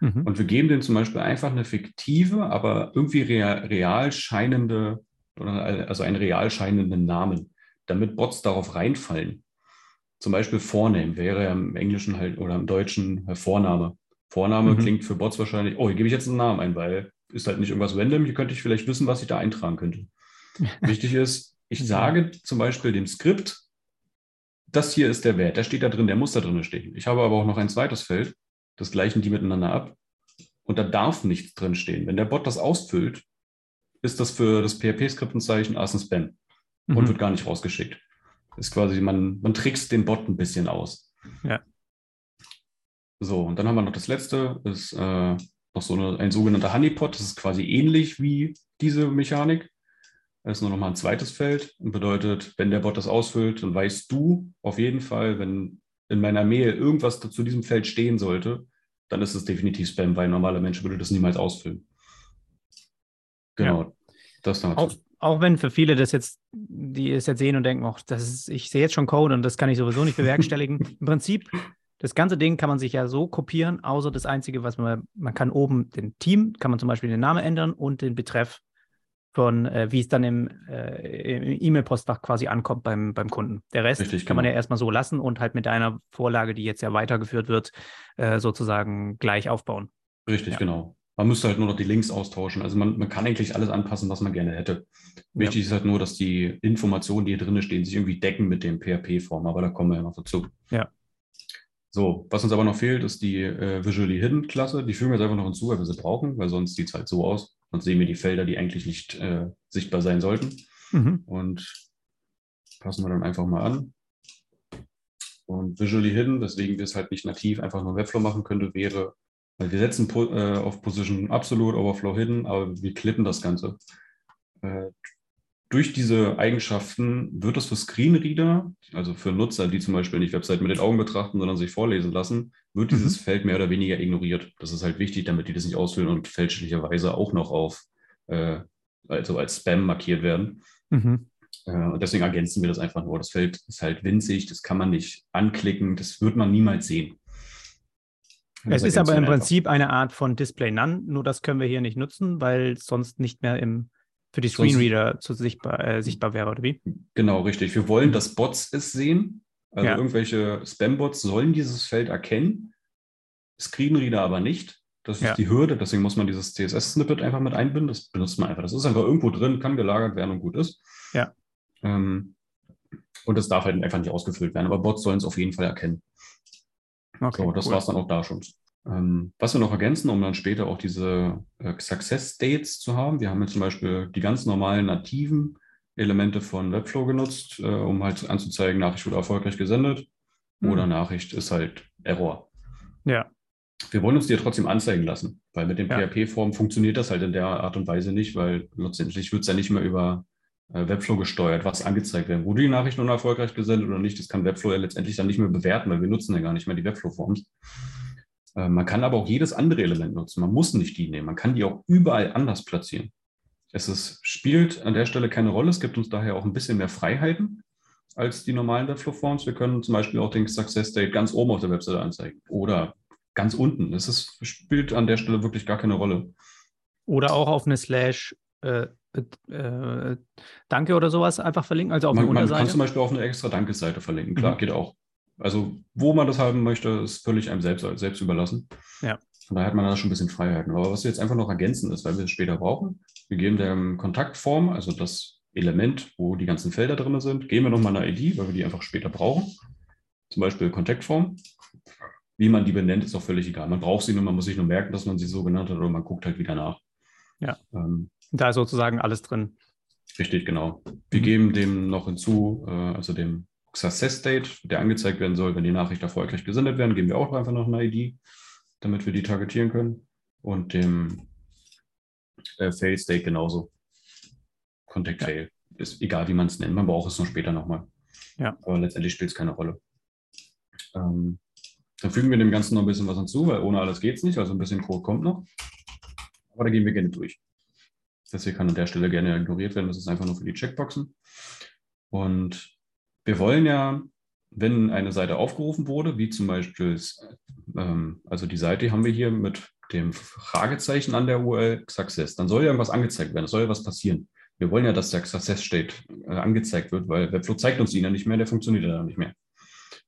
Mhm. Und wir geben denen zum Beispiel einfach eine fiktive, aber irgendwie real, real scheinende, also einen real scheinenden Namen, damit Bots darauf reinfallen. Zum Beispiel Vorname wäre ja im Englischen halt oder im Deutschen Vorname. Vorname mhm. klingt für Bots wahrscheinlich, oh, hier gebe ich jetzt einen Namen ein, weil ist halt nicht irgendwas random, hier könnte ich vielleicht wissen, was ich da eintragen könnte. Wichtig ist, ich sage zum Beispiel dem Skript, das hier ist der Wert, der steht da drin, der muss da drin stehen. Ich habe aber auch noch ein zweites Feld, das gleichen die miteinander ab und da darf nichts drin stehen. Wenn der Bot das ausfüllt, ist das für das PHP-Skript ein Zeichen as ein Spam mhm. und wird gar nicht rausgeschickt. ist quasi, man, man trickst den Bot ein bisschen aus. Ja. So, und dann haben wir noch das letzte, ist äh, noch so eine, ein sogenannter Honeypot. Das ist quasi ähnlich wie diese Mechanik. Das ist nur noch mal ein zweites Feld und bedeutet, wenn der Bot das ausfüllt, dann weißt du auf jeden Fall, wenn in meiner Mail irgendwas zu diesem Feld stehen sollte, dann ist es definitiv Spam, weil ein normaler Mensch würde das niemals ausfüllen. Genau. Ja. Das dazu. Auch, auch wenn für viele das jetzt, die es jetzt sehen und denken, oh, das ist, ich sehe jetzt schon Code und das kann ich sowieso nicht bewerkstelligen. Im Prinzip das ganze Ding kann man sich ja so kopieren, außer das Einzige, was man, man kann oben den Team, kann man zum Beispiel den Namen ändern und den Betreff von, äh, wie es dann im, äh, im E-Mail-Postfach quasi ankommt beim, beim Kunden. Der Rest Richtig, kann genau. man ja erstmal so lassen und halt mit einer Vorlage, die jetzt ja weitergeführt wird, äh, sozusagen gleich aufbauen. Richtig, ja. genau. Man müsste halt nur noch die Links austauschen. Also man, man kann eigentlich alles anpassen, was man gerne hätte. Wichtig ja. ist halt nur, dass die Informationen, die hier drin stehen, sich irgendwie decken mit dem PHP-Form, aber da kommen wir ja noch dazu. Ja. So, was uns aber noch fehlt, ist die äh, Visually Hidden Klasse. Die fügen wir jetzt einfach noch hinzu, weil wir sie brauchen, weil sonst sieht es halt so aus. Sonst sehen wir die Felder, die eigentlich nicht äh, sichtbar sein sollten. Mhm. Und passen wir dann einfach mal an. Und Visually Hidden, weswegen wir es halt nicht nativ einfach nur Webflow machen könnte, wäre, weil wir setzen äh, auf Position Absolute Overflow Hidden, aber wir klippen das Ganze. Durch diese Eigenschaften wird es für Screenreader, also für Nutzer, die zum Beispiel nicht Webseiten mit den Augen betrachten, sondern sich vorlesen lassen, wird mhm. dieses Feld mehr oder weniger ignoriert. Das ist halt wichtig, damit die das nicht ausfüllen und fälschlicherweise auch noch auf, äh, also als Spam markiert werden. Mhm. Äh, und deswegen ergänzen wir das einfach nur. Das Feld ist halt winzig, das kann man nicht anklicken, das wird man niemals sehen. Es ist aber im Prinzip eine Art von Display None, nur das können wir hier nicht nutzen, weil es sonst nicht mehr im für die Screenreader zu sichtbar, äh, sichtbar wäre, oder wie? Genau, richtig. Wir wollen, dass Bots es sehen. Also ja. irgendwelche Spam-Bots sollen dieses Feld erkennen, Screenreader aber nicht. Das ist ja. die Hürde, deswegen muss man dieses CSS-Snippet einfach mit einbinden. Das benutzt man einfach. Das ist einfach irgendwo drin, kann gelagert werden und gut ist. Ja. Ähm, und das darf halt einfach nicht ausgefüllt werden. Aber Bots sollen es auf jeden Fall erkennen. Okay, so, das cool. war es dann auch da schon. Ähm, was wir noch ergänzen, um dann später auch diese äh, Success States zu haben. Wir haben jetzt zum Beispiel die ganz normalen nativen Elemente von Webflow genutzt, äh, um halt anzuzeigen, Nachricht wurde erfolgreich gesendet mhm. oder Nachricht ist halt Error. Ja. Wir wollen uns die ja trotzdem anzeigen lassen, weil mit den ja. PHP-Formen funktioniert das halt in der Art und Weise nicht, weil letztendlich wird es ja nicht mehr über äh, Webflow gesteuert, was angezeigt wird. Wurde die Nachricht nun erfolgreich gesendet oder nicht, das kann Webflow ja letztendlich dann nicht mehr bewerten, weil wir nutzen ja gar nicht mehr die Webflow-Forms. Äh, man kann aber auch jedes andere Element nutzen. Man muss nicht die nehmen. Man kann die auch überall anders platzieren. Es ist, spielt an der Stelle keine Rolle. Es gibt uns daher auch ein bisschen mehr Freiheiten als die normalen Webflow-Forms. Wir können zum Beispiel auch den Success State ganz oben auf der Webseite anzeigen oder ganz unten. Es ist, spielt an der Stelle wirklich gar keine Rolle. Oder auch auf eine Slash äh, äh, Danke oder sowas einfach verlinken. Also auf man, man kann zum Beispiel auf eine extra Danke-Seite verlinken. Klar, mhm. geht auch. Also, wo man das haben möchte, ist völlig einem selbst, selbst überlassen. Ja. Von daher hat man da schon ein bisschen Freiheiten. Aber was wir jetzt einfach noch ergänzen ist, weil wir es später brauchen, wir geben der Kontaktform, also das Element, wo die ganzen Felder drin sind, geben wir nochmal eine ID, weil wir die einfach später brauchen. Zum Beispiel Kontaktform. Wie man die benennt, ist auch völlig egal. Man braucht sie nur, man muss sich nur merken, dass man sie so genannt hat oder man guckt halt wieder nach. Ja. Ähm, da ist sozusagen alles drin. Richtig, genau. Wir mhm. geben dem noch hinzu, äh, also dem Success State, der angezeigt werden soll, wenn die Nachricht erfolgreich gesendet werden, geben wir auch einfach noch eine ID, damit wir die targetieren können. Und dem äh, Fail State genauso. Contact ja. Fail. Ist egal, wie man es nennt. Man braucht es noch später nochmal. Ja. Aber letztendlich spielt es keine Rolle. Ähm, dann fügen wir dem Ganzen noch ein bisschen was hinzu, weil ohne alles geht es nicht. Also ein bisschen Code kommt noch. Aber da gehen wir gerne durch. Das hier kann an der Stelle gerne ignoriert werden. Das ist einfach nur für die Checkboxen. Und wir wollen ja, wenn eine Seite aufgerufen wurde, wie zum Beispiel, ähm, also die Seite haben wir hier mit dem Fragezeichen an der URL Success, dann soll ja irgendwas angezeigt werden, es soll ja was passieren. Wir wollen ja, dass der Success State äh, angezeigt wird, weil Webflow zeigt uns ihn ja nicht mehr, der funktioniert ja nicht mehr.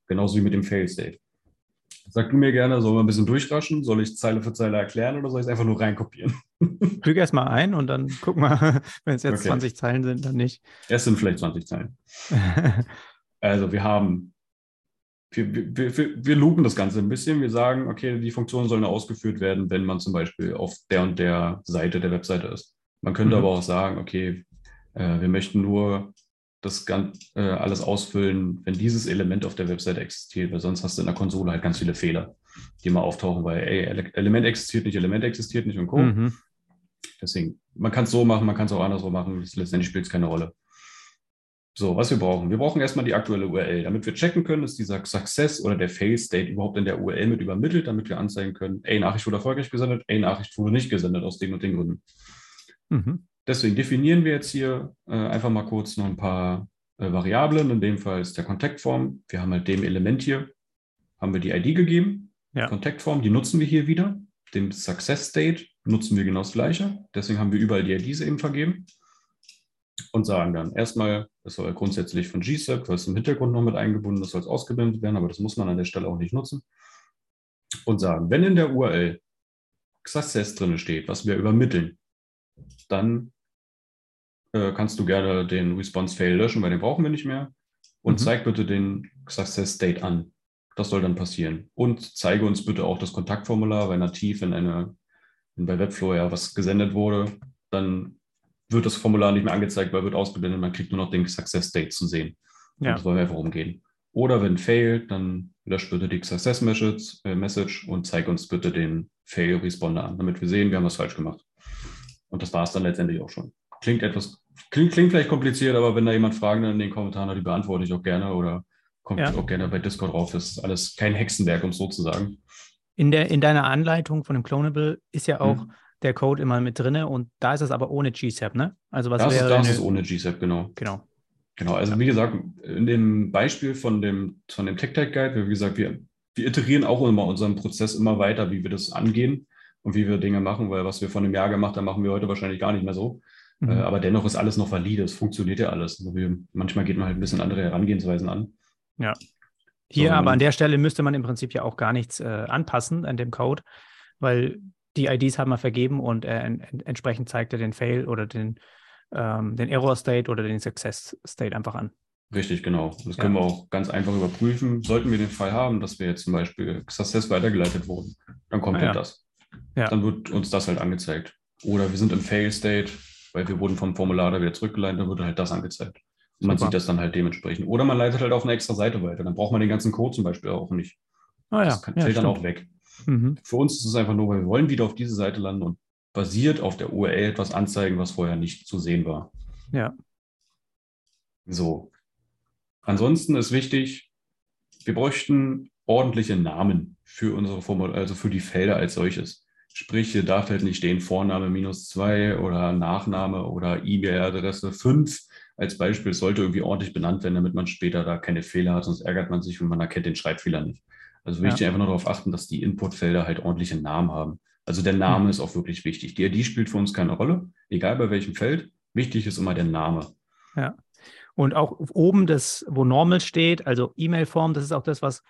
Genauso wie mit dem Fail State. Sag du mir gerne, sollen wir ein bisschen durchraschen? Soll ich Zeile für Zeile erklären oder soll ich es einfach nur reinkopieren? Füge erstmal ein und dann guck mal, wenn es jetzt okay. 20 Zeilen sind, dann nicht. Es sind vielleicht 20 Zeilen. also wir haben, wir, wir, wir, wir loopen das Ganze ein bisschen. Wir sagen, okay, die Funktionen sollen ausgeführt werden, wenn man zum Beispiel auf der und der Seite der Webseite ist. Man könnte mhm. aber auch sagen, okay, äh, wir möchten nur das ganz, äh, alles ausfüllen, wenn dieses Element auf der Webseite existiert, weil sonst hast du in der Konsole halt ganz viele Fehler, die mal auftauchen, weil ey, Element existiert nicht, Element existiert nicht und Co. Mhm. Deswegen, man kann es so machen, man kann es auch andersrum machen, letztendlich spielt es keine Rolle. So, was wir brauchen. Wir brauchen erstmal die aktuelle URL. Damit wir checken können, ist dieser Success oder der Fail State überhaupt in der URL mit übermittelt, damit wir anzeigen können, ey, Nachricht wurde erfolgreich gesendet, ey, Nachricht wurde nicht gesendet aus den und den Gründen. Mhm. Deswegen definieren wir jetzt hier äh, einfach mal kurz noch ein paar äh, Variablen. In dem Fall ist der Kontaktform. Wir haben halt dem Element hier, haben wir die ID gegeben. Ja. Kontaktform, die nutzen wir hier wieder. Dem Success State nutzen wir genau das Gleiche. Deswegen haben wir überall die IDs eben vergeben. Und sagen dann erstmal, das soll grundsätzlich von GSEP, was im Hintergrund noch mit eingebunden ist, soll es ausgeblendet werden, aber das muss man an der Stelle auch nicht nutzen. Und sagen, wenn in der URL Success drin steht, was wir übermitteln, dann äh, kannst du gerne den Response Fail löschen, weil den brauchen wir nicht mehr. Und mhm. zeig bitte den Success State an. Das soll dann passieren. Und zeige uns bitte auch das Kontaktformular, weil nativ in eine, wenn bei Webflow ja was gesendet wurde, dann wird das Formular nicht mehr angezeigt, weil wird ausgeblendet, man kriegt nur noch den Success State zu sehen. Ja. das wollen wir einfach umgehen. Oder wenn Fail, dann lösch bitte die Success Message, äh, Message und zeig uns bitte den Fail Responder an, damit wir sehen, wir haben was falsch gemacht. Und das war es dann letztendlich auch schon. Klingt etwas, klingt, klingt vielleicht kompliziert, aber wenn da jemand Fragen in den Kommentaren hat, die beantworte ich auch gerne oder kommt ja. auch gerne bei Discord drauf. Das ist alles kein Hexenwerk, um es so zu sagen. In, der, in deiner Anleitung von dem Clonable ist ja auch hm. der Code immer mit drin und da ist es aber ohne GSAP, ne? Also was das wäre ist, das ist ohne GSAP, genau. Genau. Genau, also ja. wie gesagt, in dem Beispiel von dem, von dem Tech-Tech-Guide, wie gesagt, wir, wir iterieren auch immer unseren Prozess immer weiter, wie wir das angehen und wie wir Dinge machen, weil was wir von einem Jahr gemacht haben, machen wir heute wahrscheinlich gar nicht mehr so. Mhm. Äh, aber dennoch ist alles noch valide, es funktioniert ja alles. Also wir, manchmal geht man halt ein bisschen andere Herangehensweisen an. Ja. Hier so, aber an der Stelle müsste man im Prinzip ja auch gar nichts äh, anpassen an dem Code, weil die IDs haben wir vergeben und äh, en entsprechend zeigt er den Fail oder den, ähm, den Error State oder den Success State einfach an. Richtig, genau. Das können ja. wir auch ganz einfach überprüfen. Sollten wir den Fall haben, dass wir jetzt zum Beispiel Success weitergeleitet wurden, dann kommt ah, halt ja. das ja. dann wird uns das halt angezeigt. Oder wir sind im Fail-State, weil wir wurden vom Formular da wieder zurückgeleitet, dann wird halt das angezeigt. Und man Super. sieht das dann halt dementsprechend. Oder man leitet halt auf eine extra Seite weiter. Dann braucht man den ganzen Code zum Beispiel auch nicht. Ah, ja. Das kann, ja, fällt stimmt. dann auch weg. Mhm. Für uns ist es einfach nur, weil wir wollen wieder auf diese Seite landen und basiert auf der URL etwas anzeigen, was vorher nicht zu sehen war. Ja. So. Ansonsten ist wichtig, wir bräuchten ordentliche Namen für unsere Formular, also für die Felder als solches. Sprich, hier darf halt nicht stehen Vorname minus zwei oder Nachname oder E-Mail-Adresse fünf als Beispiel. Es sollte irgendwie ordentlich benannt werden, damit man später da keine Fehler hat, sonst ärgert man sich und man erkennt den Schreibfehler nicht. Also wichtig ja. einfach nur darauf achten, dass die Inputfelder halt ordentliche Namen haben. Also der Name mhm. ist auch wirklich wichtig. Die ID spielt für uns keine Rolle, egal bei welchem Feld. Wichtig ist immer der Name. Ja. Und auch oben das, wo Normal steht, also E-Mail-Form, das ist auch das, was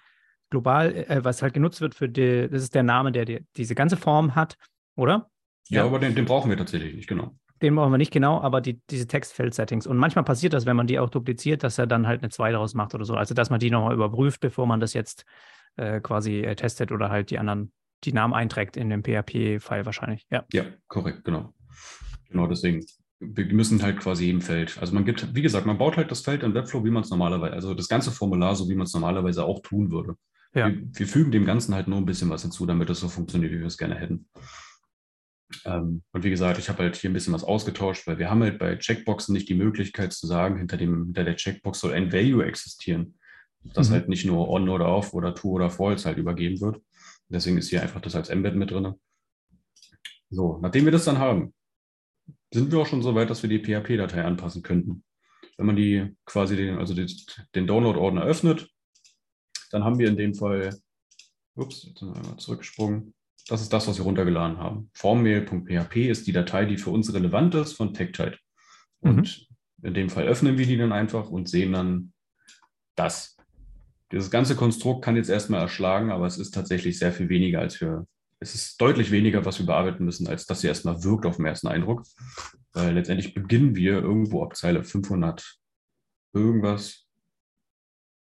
global, äh, was halt genutzt wird für die, das ist der Name, der die, diese ganze Form hat, oder? Ja, ja. aber den, den, brauchen wir tatsächlich nicht, genau. Den brauchen wir nicht genau, aber die, diese Textfeld-Settings. Und manchmal passiert das, wenn man die auch dupliziert, dass er dann halt eine 2 daraus macht oder so. Also, dass man die nochmal überprüft, bevor man das jetzt äh, quasi äh, testet oder halt die anderen, die Namen einträgt in dem PHP-File wahrscheinlich. Ja. ja, korrekt, genau. Genau deswegen. wir müssen halt quasi jedem Feld, also man gibt, wie gesagt, man baut halt das Feld in Webflow, wie man es normalerweise, also das ganze Formular, so wie man es normalerweise auch tun würde. Ja. Wir, wir, fügen dem Ganzen halt nur ein bisschen was hinzu, damit es so funktioniert, wie wir es gerne hätten. Ähm, und wie gesagt, ich habe halt hier ein bisschen was ausgetauscht, weil wir haben halt bei Checkboxen nicht die Möglichkeit zu sagen, hinter, dem, hinter der Checkbox soll ein Value existieren. Das mhm. halt nicht nur on oder off oder true oder false halt übergeben wird. Deswegen ist hier einfach das als Embed mit drin. So, nachdem wir das dann haben, sind wir auch schon so weit, dass wir die PHP-Datei anpassen könnten. Wenn man die quasi den, also den, den Download-Ordner öffnet, dann haben wir in dem Fall, ups, jetzt sind wir einmal zurückgesprungen, das ist das, was wir runtergeladen haben. Formmail.php ist die Datei, die für uns relevant ist von Tectite. Und mhm. in dem Fall öffnen wir die dann einfach und sehen dann das. Dieses ganze Konstrukt kann jetzt erstmal erschlagen, aber es ist tatsächlich sehr viel weniger, als wir, es ist deutlich weniger, was wir bearbeiten müssen, als dass sie erstmal wirkt auf den ersten Eindruck. Weil letztendlich beginnen wir irgendwo ab Zeile 500 irgendwas.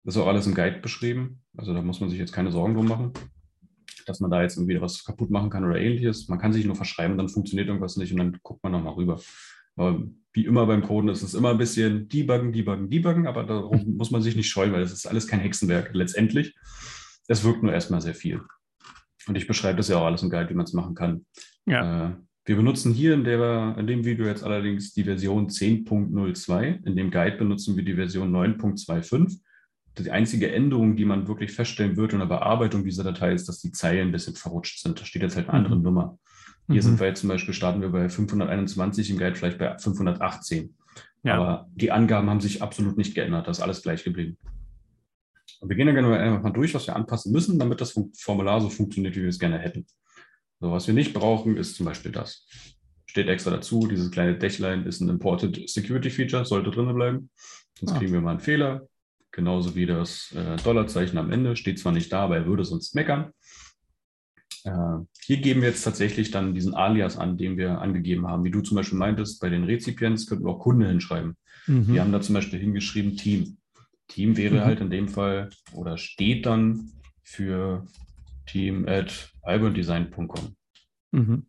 Das ist auch alles im Guide beschrieben. Also da muss man sich jetzt keine Sorgen drum machen dass man da jetzt irgendwie was kaputt machen kann oder ähnliches. Man kann sich nur verschreiben, dann funktioniert irgendwas nicht und dann guckt man nochmal rüber. Aber wie immer beim Coden ist es immer ein bisschen debuggen, debuggen, debuggen, aber darum muss man sich nicht scheuen, weil das ist alles kein Hexenwerk letztendlich. Es wirkt nur erstmal sehr viel. Und ich beschreibe das ja auch alles im Guide, wie man es machen kann. Ja. Äh, wir benutzen hier in, der, in dem Video jetzt allerdings die Version 10.02. In dem Guide benutzen wir die Version 9.25 die einzige Änderung, die man wirklich feststellen wird in der Bearbeitung dieser Datei, ist, dass die Zeilen ein bisschen verrutscht sind. Da steht jetzt halt eine andere mhm. Nummer. Hier mhm. sind wir jetzt zum Beispiel, starten wir bei 521, im Guide vielleicht bei 518. Ja. Aber die Angaben haben sich absolut nicht geändert. Das ist alles gleich geblieben. Und wir gehen dann gerne einfach mal durch, was wir anpassen müssen, damit das Formular so funktioniert, wie wir es gerne hätten. So, was wir nicht brauchen, ist zum Beispiel das. Steht extra dazu, dieses kleine Dächlein ist ein Imported Security Feature, sollte drin bleiben. Sonst ah. kriegen wir mal einen Fehler. Genauso wie das äh, Dollarzeichen am Ende steht zwar nicht da, aber er würde sonst meckern. Äh, hier geben wir jetzt tatsächlich dann diesen Alias an, den wir angegeben haben. Wie du zum Beispiel meintest, bei den Rezipients könnten wir auch Kunde hinschreiben. Mhm. Wir haben da zum Beispiel hingeschrieben Team. Team wäre mhm. halt in dem Fall oder steht dann für team at albumdesign.com. Mhm.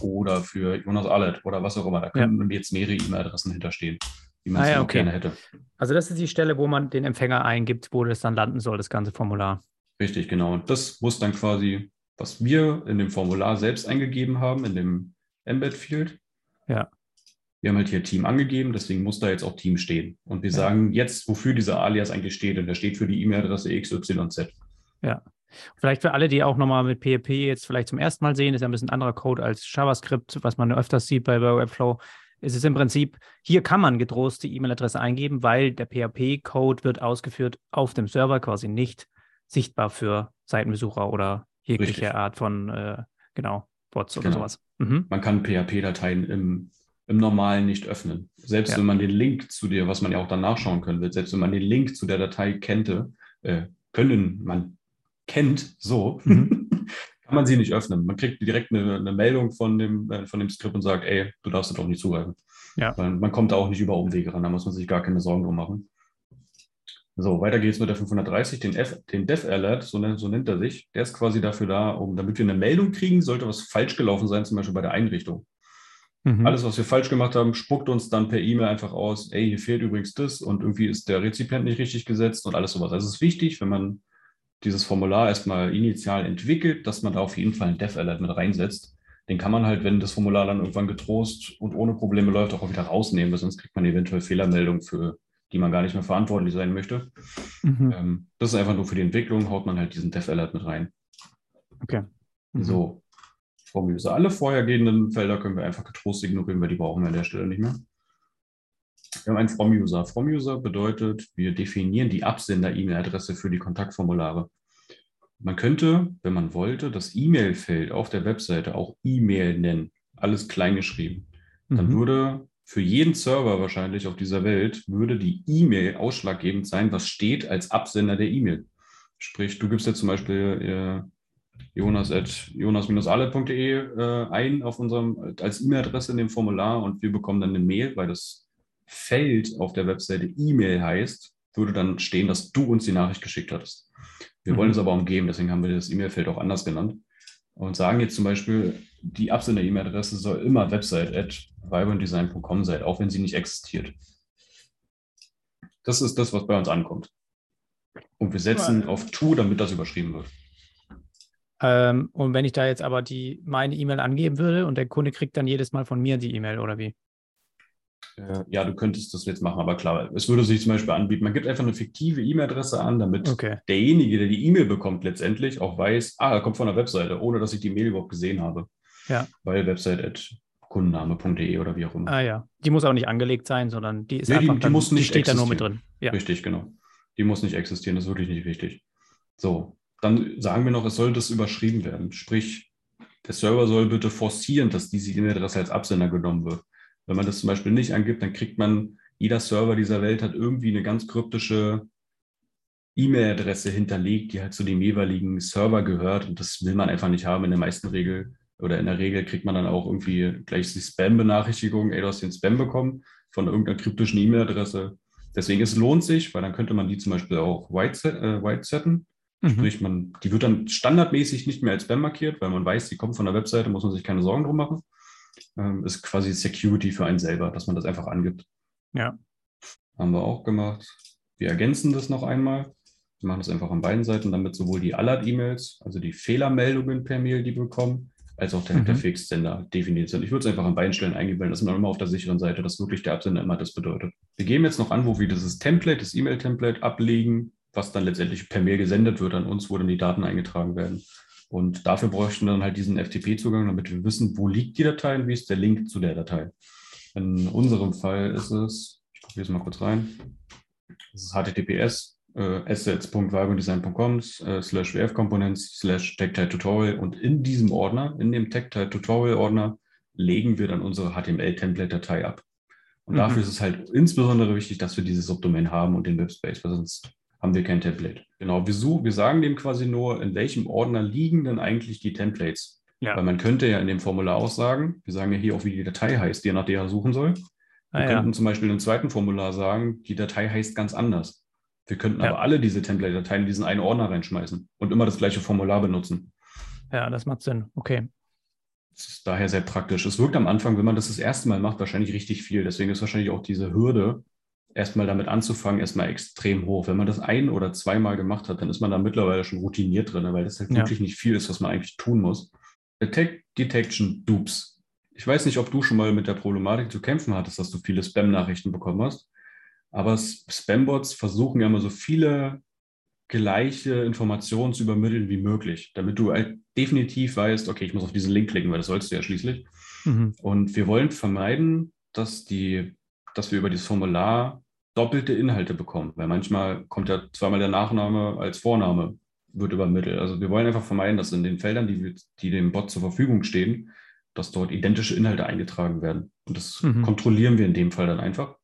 Oder für Jonas Allet oder was auch immer. Da können ja. jetzt mehrere E-Mail-Adressen hinterstehen wie man es ah, ja, okay. gerne hätte. Also das ist die Stelle, wo man den Empfänger eingibt, wo das dann landen soll, das ganze Formular. Richtig, genau. Und das muss dann quasi, was wir in dem Formular selbst eingegeben haben, in dem Embed-Field. Ja. Wir haben halt hier Team angegeben, deswegen muss da jetzt auch Team stehen. Und wir ja. sagen jetzt, wofür dieser Alias eigentlich steht. Und der steht für die E-Mail-Adresse XYZ. Ja. Vielleicht für alle, die auch nochmal mit PHP jetzt vielleicht zum ersten Mal sehen, ist ja ein bisschen anderer Code als JavaScript, was man öfters sieht bei Webflow ist es im Prinzip, hier kann man getrost die E-Mail-Adresse eingeben, weil der PHP-Code wird ausgeführt auf dem Server, quasi nicht sichtbar für Seitenbesucher oder jegliche Richtig. Art von, äh, genau, Bots oder genau. sowas. Mhm. Man kann PHP-Dateien im, im Normalen nicht öffnen. Selbst ja. wenn man den Link zu dir, was man ja auch dann nachschauen können wird, selbst wenn man den Link zu der Datei kennte, äh, können man kennt, so, mhm. kann man sie nicht öffnen. Man kriegt direkt eine, eine Meldung von dem, äh, von dem Skript und sagt, ey, du darfst da doch nicht zugreifen. Ja. Weil man kommt da auch nicht über Umwege ran, da muss man sich gar keine Sorgen drum machen. So, weiter geht's mit der 530, den, F, den Dev Alert, so nennt, so nennt er sich. Der ist quasi dafür da, um, damit wir eine Meldung kriegen, sollte was falsch gelaufen sein, zum Beispiel bei der Einrichtung. Mhm. Alles, was wir falsch gemacht haben, spuckt uns dann per E-Mail einfach aus, ey, hier fehlt übrigens das und irgendwie ist der Rezipient nicht richtig gesetzt und alles sowas. Also es ist wichtig, wenn man dieses Formular erstmal initial entwickelt, dass man da auf jeden Fall einen Dev-Alert mit reinsetzt. Den kann man halt, wenn das Formular dann irgendwann getrost und ohne Probleme läuft, auch wieder rausnehmen, weil sonst kriegt man eventuell Fehlermeldungen, für die man gar nicht mehr verantwortlich sein möchte. Mhm. Ähm, das ist einfach nur für die Entwicklung, haut man halt diesen Dev-Alert mit rein. Okay. Mhm. So, From User. Alle vorhergehenden Felder können wir einfach getrost ignorieren, weil die brauchen wir an der Stelle nicht mehr. Wir haben einen From-User. From-User bedeutet, wir definieren die Absender-E-Mail-Adresse für die Kontaktformulare. Man könnte, wenn man wollte, das E-Mail-Feld auf der Webseite auch E-Mail nennen, alles kleingeschrieben. Dann mhm. würde für jeden Server wahrscheinlich auf dieser Welt, würde die E-Mail ausschlaggebend sein, was steht als Absender der E-Mail. Sprich, du gibst jetzt zum Beispiel äh, jonas jonas-alle.de äh, ein auf unserem, als E-Mail-Adresse in dem Formular und wir bekommen dann eine Mail, weil das Feld auf der Webseite E-Mail heißt, würde dann stehen, dass du uns die Nachricht geschickt hattest. Wir mhm. wollen es aber umgehen, deswegen haben wir das E-Mail-Feld auch anders genannt. und sagen jetzt zum Beispiel, die Absender-E-Mail-Adresse soll immer website.vibrantdesign.com sein, auch wenn sie nicht existiert. Das ist das, was bei uns ankommt. Und wir setzen auf To, damit das überschrieben wird. Ähm, und wenn ich da jetzt aber die meine E-Mail angeben würde und der Kunde kriegt dann jedes Mal von mir die E-Mail oder wie? Äh, ja, du könntest das jetzt machen, aber klar, es würde sich zum Beispiel anbieten, man gibt einfach eine fiktive E-Mail-Adresse an, damit Okay. derjenige, der die E-Mail bekommt, letztendlich auch weiß, ah, er kommt von der Webseite, ohne dass ich die Mail überhaupt gesehen habe. Ja. Weil website.kundenname.de oder wie auch immer. Ah ja. Die muss auch nicht angelegt sein, sondern die ist Nee, die- einfach die dann, muss die nicht steht da nur mit existieren. drin. Ja. Richtig, genau. Die muss nicht existieren, das ist wirklich nicht wichtig. So, dann sagen wir noch, es soll das überschrieben werden. Sprich, der Server soll bitte forcieren, dass diese E-Mail-Adresse als Absender genommen wird. Wenn man das zum Beispiel nicht angibt, dann kriegt man, jeder Server dieser Welt hat irgendwie eine ganz kryptische E-Mail-Adresse hinterlegt, die halt zu dem jeweiligen Server gehört. Und das will man einfach nicht haben. In der meisten Regel oder in der Regel kriegt man dann auch irgendwie gleich die Spam-Benachrichtigung, ey, du hast den Spam bekommen von irgendeiner kryptischen E-Mail-Adresse. Deswegen es lohnt sich, weil dann könnte man die zum Beispiel auch white, set, äh, white. Mhm. Sprich, man, die wird dann standardmäßig nicht mehr als Spam markiert, weil man weiß, die kommt von der Webseite, muss man sich keine Sorgen drum machen. Ähm, ist quasi Security für einen selber, dass man das einfach angibt. Ja. Haben wir auch gemacht. Wir ergänzen das noch einmal. Wir machen das einfach an beiden Seiten, damit sowohl die Alert-E-Mails, also die Fehlermeldungen per Mail, die wir bekommen, als auch der, Mhm. der Fixsender definiert sind. Ich würde es einfach an beiden Stellen eingeben, weil das ist man immer auf der sicheren Seite, dass wirklich der Absender immer das bedeutet. Wir geben jetzt noch an, wo wir dieses Template, das E-Mail-Template ablegen, was dann letztendlich per Mail gesendet wird an uns, wo dann die Daten eingetragen werden. Und dafür bräuchten wir dann halt diesen FTP-Zugang, damit wir wissen, wo liegt die Datei und wie ist der Link zu der Datei. In unserem Fall ist es, ich probiere es mal kurz rein, das ist https äh, assets.vibrantdesign.com äh, slash wf-components slash tactile-tutorial und in diesem Ordner, in dem tactile-tutorial-Ordner, legen wir dann unsere HTML-Template-Datei ab. Und Mhm. dafür ist es halt insbesondere wichtig, dass wir dieses Subdomain haben und den Webspace, weil sonst haben wir kein Template. Genau, wir, such, wir sagen dem quasi nur, in welchem Ordner liegen denn eigentlich die Templates. Ja. Weil man könnte ja in dem Formular auch sagen, wir sagen ja hier auch, wie die Datei heißt, die er nach der er suchen soll. Wir Ah, ja. könnten zum Beispiel im zweiten Formular sagen, die Datei heißt ganz anders. Wir könnten Ja. aber alle diese Template-Dateien in diesen einen Ordner reinschmeißen und immer das gleiche Formular benutzen. ja, das macht Sinn. Okay. Das ist daher sehr praktisch. Es wirkt am Anfang, wenn man das das erste Mal macht, wahrscheinlich richtig viel. Deswegen ist wahrscheinlich auch diese Hürde, erstmal damit anzufangen, erstmal extrem hoch. Wenn man das ein- oder zweimal gemacht hat, dann ist man da mittlerweile schon routiniert drin, weil das halt Ja. wirklich nicht viel ist, was man eigentlich tun muss. Attack Detection Dupes. Ich weiß nicht, ob du schon mal mit der Problematik zu kämpfen hattest, dass du viele Spam-Nachrichten bekommen hast. Aber Spam-Bots versuchen ja immer so viele gleiche Informationen zu übermitteln wie möglich, damit du halt definitiv weißt, okay, ich muss auf diesen Link klicken, weil das sollst du ja schließlich. Mhm. Und wir wollen vermeiden, dass, die, dass wir über dieses Formular doppelte Inhalte bekommen, weil manchmal kommt ja zweimal der Nachname als Vorname wird übermittelt. Also wir wollen einfach vermeiden, dass in den Feldern, die, wir- die dem Bot zur Verfügung stehen, dass dort identische Inhalte eingetragen werden. Und das Mhm. kontrollieren wir in dem Fall dann einfach.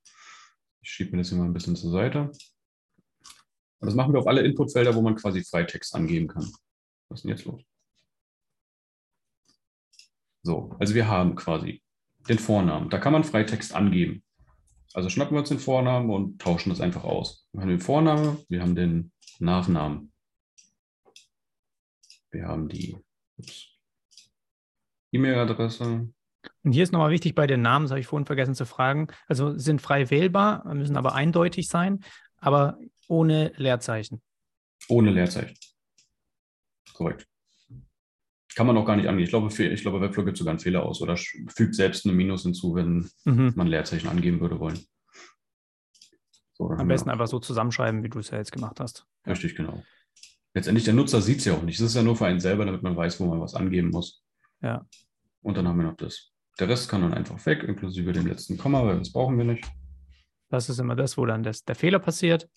Ich schiebe mir das hier mal ein bisschen zur Seite. Und das machen wir auf alle Inputfelder, wo man quasi Freitext angeben kann. Was ist denn jetzt los? So, also wir haben quasi den Vornamen. Da kann man Freitext angeben. Also schnappen wir uns den Vornamen und tauschen das einfach aus. Wir haben den Vornamen, wir haben den Nachnamen. Wir haben die E-Mail-Adresse. Und hier ist nochmal wichtig bei den Namen, das habe ich vorhin vergessen zu fragen. Also sind frei wählbar, müssen aber eindeutig sein, aber ohne Leerzeichen. Ohne Leerzeichen. Korrekt. Kann man auch gar nicht angehen. Ich glaube, ich glaube Webflow gibt sogar einen Fehler aus oder fügt selbst eine Minus hinzu, wenn Mhm. man Leerzeichen angeben würde wollen. So, Am besten einfach so zusammenschreiben, wie du es ja jetzt gemacht hast. Richtig, genau. Letztendlich, der Nutzer sieht es ja auch nicht. Es ist ja nur für einen selber, damit man weiß, wo man was angeben muss. Ja. Und dann haben wir noch das. Der Rest kann dann einfach weg, inklusive dem letzten Komma, weil das brauchen wir nicht. Das ist immer das, wo dann das, der Fehler passiert.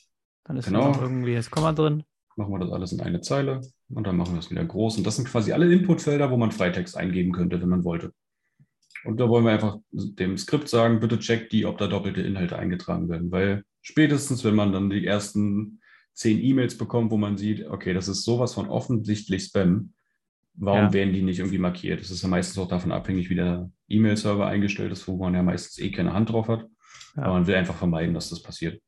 Dann ist Genau. noch irgendwie das Komma drin. Machen wir das alles in eine Zeile und dann machen wir es wieder groß. Und das sind quasi alle Inputfelder, wo man Freitext eingeben könnte, wenn man wollte. Und da wollen wir einfach dem Skript sagen, bitte checkt die, ob da doppelte Inhalte eingetragen werden. Weil spätestens, wenn man dann die ersten zehn E-Mails bekommt, wo man sieht, okay, das ist sowas von offensichtlich Spam, warum Ja. werden die nicht irgendwie markiert? Das ist ja meistens auch davon abhängig, wie der E-Mail-Server eingestellt ist, wo man ja meistens eh keine Hand drauf hat. Ja. Aber man will einfach vermeiden, dass das passiert.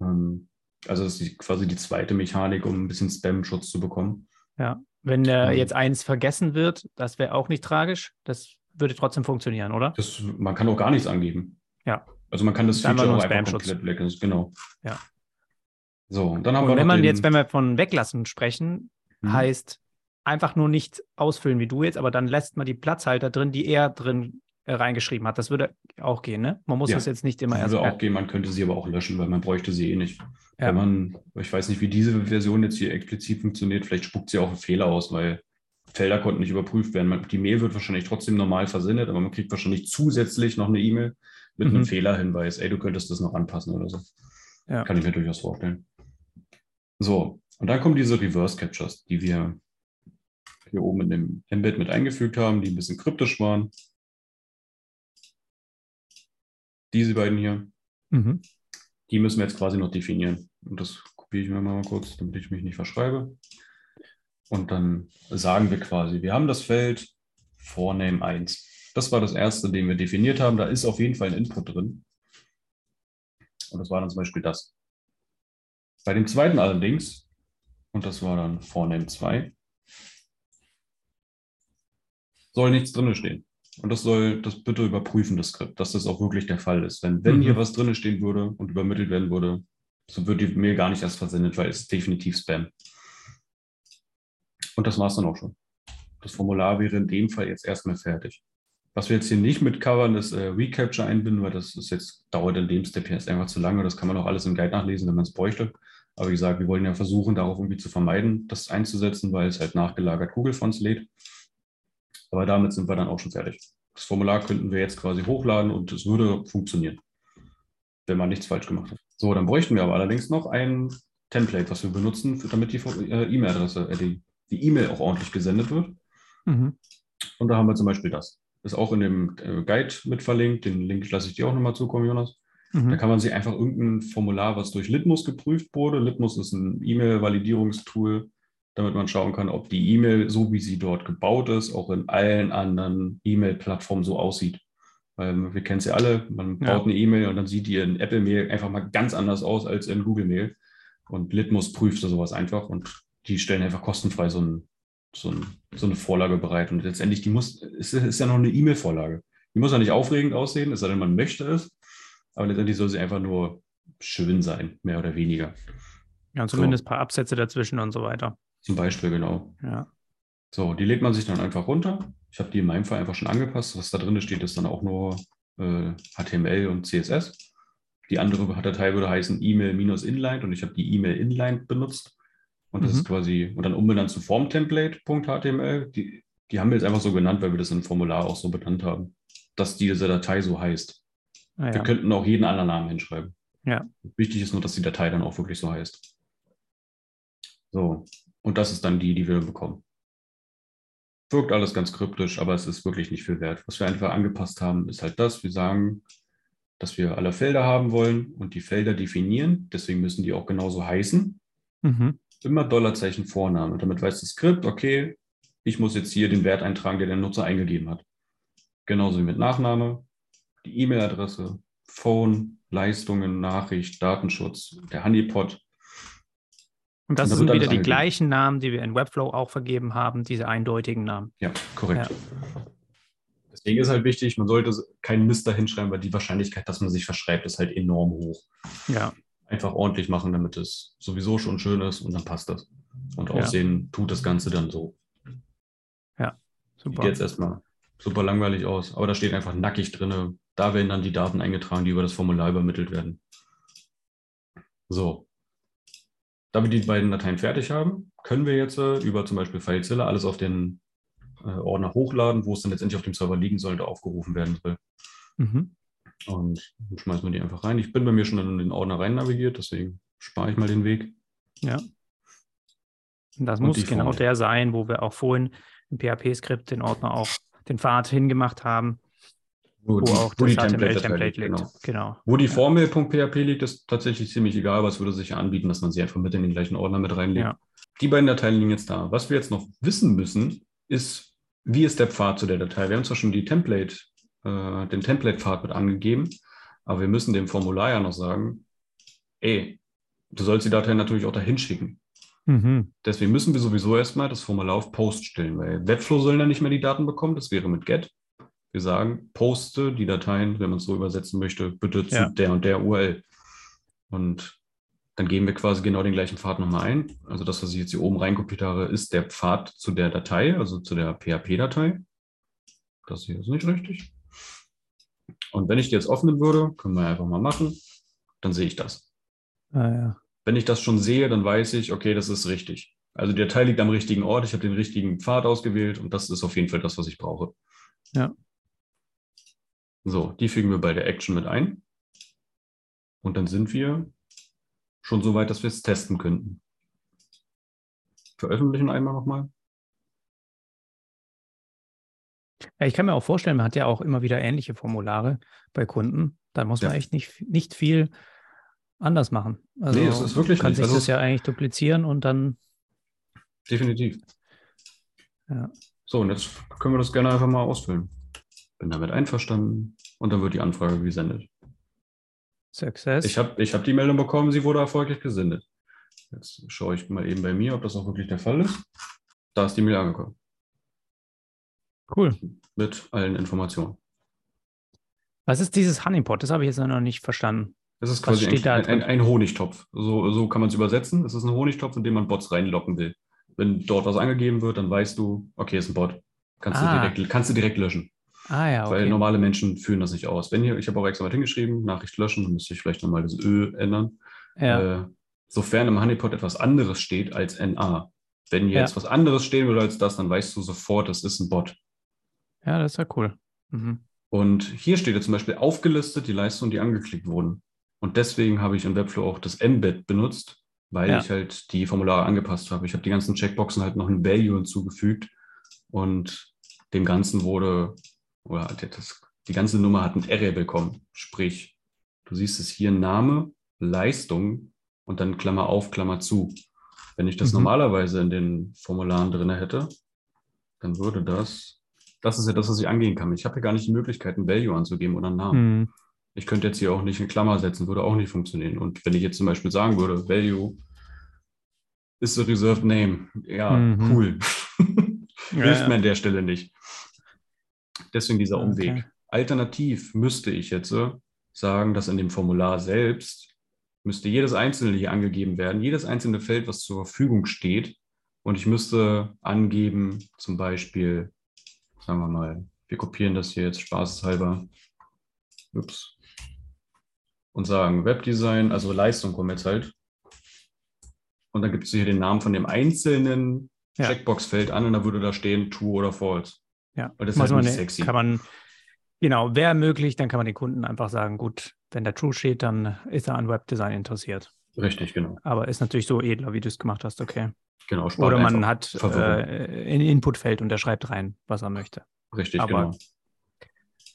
Ähm, also das ist quasi die zweite Mechanik, um ein bisschen Spam-Schutz zu bekommen. Ja, wenn äh, jetzt eins vergessen wird, das wäre auch nicht tragisch. Das würde trotzdem funktionieren, oder? Das, man kann auch gar nichts angeben. Ja. Also man kann das Einfach Feature einfach Spam-Schutz. komplett weglassen. Genau. Ja. So, und dann haben Und wir wenn noch man den, jetzt, wenn wir von weglassen sprechen, Mhm. heißt einfach nur nicht ausfüllen wie du jetzt, aber dann lässt man die Platzhalter drin, die er drin reingeschrieben hat. Das würde auch gehen, ne? Man muss Ja. das jetzt nicht immer Das erst. würde auch gehen, man könnte sie aber auch löschen, weil man bräuchte sie eh nicht. Ja. Wenn man, ich weiß nicht, wie diese Version jetzt hier explizit funktioniert, vielleicht spuckt sie auch einen Fehler aus, weil Felder konnten nicht überprüft werden. Man, die Mail wird wahrscheinlich trotzdem normal versendet, aber man kriegt wahrscheinlich zusätzlich noch eine E-Mail mit Mhm. einem Fehlerhinweis. Ey, du könntest das noch anpassen oder so. Ja. Kann ich mir durchaus vorstellen. So, und dann kommen diese Reverse Captures, die wir hier oben in dem Embed mit eingefügt haben, die ein bisschen kryptisch waren. Diese beiden hier, Mhm. die müssen wir jetzt quasi noch definieren. Und das kopiere ich mir mal kurz, damit ich mich nicht verschreibe. Und dann sagen wir quasi, wir haben das Feld Vorname 1. Das war das erste, den wir definiert haben. Da ist auf jeden Fall ein Input drin. Und das war dann zum Beispiel das. Bei dem zweiten allerdings, und das war dann Vorname 2, soll nichts drin stehen. Und das soll das bitte überprüfen, das Skript, dass das auch wirklich der Fall ist. Wenn, wenn Mhm. hier was drin stehen würde und übermittelt werden würde, so wird die Mail gar nicht erst versendet, weil es definitiv Spam. Und das war es dann auch schon. Das Formular wäre in dem Fall jetzt erstmal fertig. Was wir jetzt hier nicht mit covern, ist äh, Recapture einbinden, weil das ist jetzt, dauert in dem Step hier erst einfach zu lange. Das kann man auch alles im Guide nachlesen, wenn man es bräuchte. Aber wie gesagt, wir wollen ja versuchen, darauf irgendwie zu vermeiden, das einzusetzen, weil es halt nachgelagert Google-Fonts lädt. Aber damit sind wir dann auch schon fertig. Das Formular könnten wir jetzt quasi hochladen und es würde funktionieren, wenn man nichts falsch gemacht hat. So, dann bräuchten wir aber allerdings noch ein Template, was wir benutzen, damit die äh, E-Mail-Adresse, äh, die E-Mail auch ordentlich gesendet wird. Mhm. Und da haben wir zum Beispiel das. Ist auch in dem äh, Guide mit verlinkt. Den Link lasse ich dir auch nochmal zukommen, Jonas. Da Mhm. kann man sich einfach irgendein Formular, was durch Litmus geprüft wurde. Litmus ist ein E-Mail-Validierungstool, damit man schauen kann, ob die E-Mail, so wie sie dort gebaut ist, auch in allen anderen E-Mail-Plattformen so aussieht. Weil wir kennen es ja alle, man Ja. baut eine E-Mail und dann sieht die in Apple Mail einfach mal ganz anders aus als in Google Mail. Und Litmus prüft sowas einfach und die stellen einfach kostenfrei so, ein, so, ein, so eine Vorlage bereit. Und letztendlich, die muss, es ist ja noch eine E-Mail-Vorlage. Die muss ja nicht aufregend aussehen, es sei denn, man möchte es. Aber letztendlich soll sie einfach nur schön sein, mehr oder weniger. Ja, zumindest ein paar Absätze dazwischen und so weiter. Zum Beispiel, genau. Ja. So, die legt man sich dann einfach runter. Ich habe die in meinem Fall einfach schon angepasst. Was da drin steht, ist dann auch nur äh, HTML und CSS. Die andere Datei würde heißen E-Mail minus inline und ich habe die E-Mail inline benutzt. Und das Mhm. ist quasi, und dann umbenannt zu formtemplate.html. Die, die haben wir jetzt einfach so genannt, weil wir das im Formular auch so benannt haben, dass diese Datei so heißt. Ah, Wir ja. könnten auch jeden anderen Namen hinschreiben. Ja. Wichtig ist nur, dass die Datei dann auch wirklich so heißt. So, und das ist dann die, die wir bekommen. Wirkt alles ganz kryptisch, aber es ist wirklich nicht viel wert. Was wir einfach angepasst haben, ist halt das. Wir sagen, dass wir alle Felder haben wollen und die Felder definieren. Deswegen müssen die auch genauso heißen. Mhm. Immer Dollarzeichen Vorname. Damit weiß das Skript, okay, ich muss jetzt hier den Wert eintragen, der der Nutzer eingegeben hat. Genauso wie mit Nachname, die E-Mail-Adresse, Phone, Leistungen, Nachricht, Datenschutz, der Honeypot. Und das Und sind wieder die angegeben. gleichen Namen, die wir in Webflow auch vergeben haben, diese eindeutigen Namen. Ja, korrekt. Deswegen ist halt wichtig, man sollte keinen Mist da hinschreiben, weil die Wahrscheinlichkeit, dass man sich verschreibt, ist halt enorm hoch. Ja, Einfach ordentlich machen, damit es sowieso schon schön ist und dann passt das. Und Ja. aussehen tut das Ganze dann so. Sieht super. jetzt erstmal super langweilig aus, aber da steht einfach nackig drin. Da werden dann die Daten eingetragen, die über das Formular übermittelt werden. So. Da wir die beiden Dateien fertig haben, können wir jetzt äh, über zum Beispiel FileZilla alles auf den äh, Ordner hochladen, wo es dann letztendlich auf dem Server liegen sollte, aufgerufen werden soll. Mhm. Und dann schmeißen wir die einfach rein. Ich bin bei mir schon in den Ordner rein navigiert, deswegen spare ich mal den Weg. Ja. Das Und muss genau Formel. der sein, wo wir auch vorhin im PHP-Skript den Ordner auch den Pfad hingemacht haben, Wo, wo die- auch wo die das Template-Datei HTML-Template liegt. Genau. Genau. Wo die Formel.php liegt, ist tatsächlich ziemlich egal, aber es würde sich ja anbieten, dass man sie einfach mit in den gleichen Ordner mit reinlegt. Ja. Die beiden Dateien liegen jetzt da. Was wir jetzt noch wissen müssen, ist, wie ist der Pfad zu der Datei? Wir haben zwar schon die Template, äh, den Template-Pfad mit angegeben, aber wir müssen dem Formular ja noch sagen, ey, du sollst die Datei natürlich auch dahin schicken. Mhm. Deswegen müssen wir sowieso erstmal das Formular auf Post stellen, weil Webflow soll dann nicht mehr die Daten bekommen. Das wäre mit Get. Wir sagen, poste die Dateien, wenn man es so übersetzen möchte, bitte zu ja. der und der URL. Und dann geben wir quasi genau den gleichen Pfad nochmal ein. Also das, was ich jetzt hier oben reinkopiert habe, ist der Pfad zu der Datei, also zu der PHP-Datei. Das hier ist nicht richtig. Und wenn ich die jetzt öffnen würde, können wir einfach mal machen, dann sehe ich das. Ah, ja. Wenn ich das schon sehe, dann weiß ich, okay, das ist richtig. Also die Datei liegt am richtigen Ort, ich habe den richtigen Pfad ausgewählt und das ist auf jeden Fall das, was ich brauche. Ja. So, die fügen wir bei der Action mit ein. Und dann sind wir schon so weit, dass wir es testen könnten. Veröffentlichen einmal nochmal. Ja, ich kann mir auch vorstellen, man hat ja auch immer wieder ähnliche Formulare bei Kunden. Da muss man ja. echt nicht, nicht viel anders machen. Also nee, es ist wirklich kann nicht. sich also das ja eigentlich duplizieren und dann. Definitiv. Ja. So, und jetzt können wir das gerne einfach mal ausfüllen. Bin damit einverstanden und dann wird die Anfrage gesendet. Success. Ich habe ich hab die Meldung bekommen, sie wurde erfolgreich gesendet. Jetzt schaue ich mal eben bei mir, ob das auch wirklich der Fall ist. Da ist die Mail angekommen. Cool. Mit allen Informationen. Was ist dieses Honeypot? Das habe ich jetzt noch nicht verstanden. Das ist quasi ein, ein, ein, Honigtopf. So, so kann man es übersetzen. Es ist ein Honigtopf, in dem man Bots reinlocken will. Wenn dort was angegeben wird, dann weißt du, okay, ist ein Bot. Kannst, ah. du, direkt, kannst du direkt löschen. Ah ja, okay. Weil normale Menschen führen das nicht aus. Wenn hier, ich habe auch extra mal hingeschrieben, Nachricht löschen, dann müsste ich vielleicht nochmal das Ö ändern. Ja. Äh, sofern im Honeypot etwas anderes steht als NA. Wenn jetzt ja. was anderes stehen würde als das, dann weißt du sofort, das ist ein Bot. Ja, das ist ja cool. Mhm. Und hier steht ja zum Beispiel aufgelistet die Leistungen, die angeklickt wurden. Und deswegen habe ich in Webflow auch das Embed benutzt, weil ja. ich halt die Formulare angepasst habe. Ich habe die ganzen Checkboxen halt noch ein Value hinzugefügt und dem Ganzen wurde, oder das, die ganze Nummer hat ein Array bekommen. Sprich, du siehst es hier Name, Leistung und dann Klammer auf, Klammer zu. Wenn ich das mhm. normalerweise in den Formularen drin hätte, dann würde das, das ist ja das, was ich angehen kann. Ich habe ja gar nicht die Möglichkeit, ein Value anzugeben oder einen Namen. Mhm. Ich könnte jetzt hier auch nicht eine Klammer setzen, würde auch nicht funktionieren. Und wenn ich jetzt zum Beispiel sagen würde, Value ist a reserved name, ja, mhm. cool. Hilft ja, mir an der Stelle nicht. Deswegen dieser Umweg. Okay. Alternativ müsste ich jetzt sagen, dass in dem Formular selbst müsste jedes einzelne hier angegeben werden, jedes einzelne Feld, was zur Verfügung steht. Und ich müsste angeben, zum Beispiel, sagen wir mal, wir kopieren das hier jetzt spaßeshalber. Ups und sagen Webdesign, also Leistung kommen jetzt halt. Und dann gibt es hier den Namen von dem einzelnen ja. Checkbox-Feld an und da würde da stehen True oder False. Ja, Weil das ist halt nicht sexy. Kann man, genau, wäre möglich, dann kann man den Kunden einfach sagen, gut, wenn da True steht, dann ist er an Webdesign interessiert. Richtig, genau. Aber ist natürlich so edler, wie du es gemacht hast, okay. Genau, Oder man hat äh, ein Inputfeld und der schreibt rein, was er möchte. Richtig, Aber genau.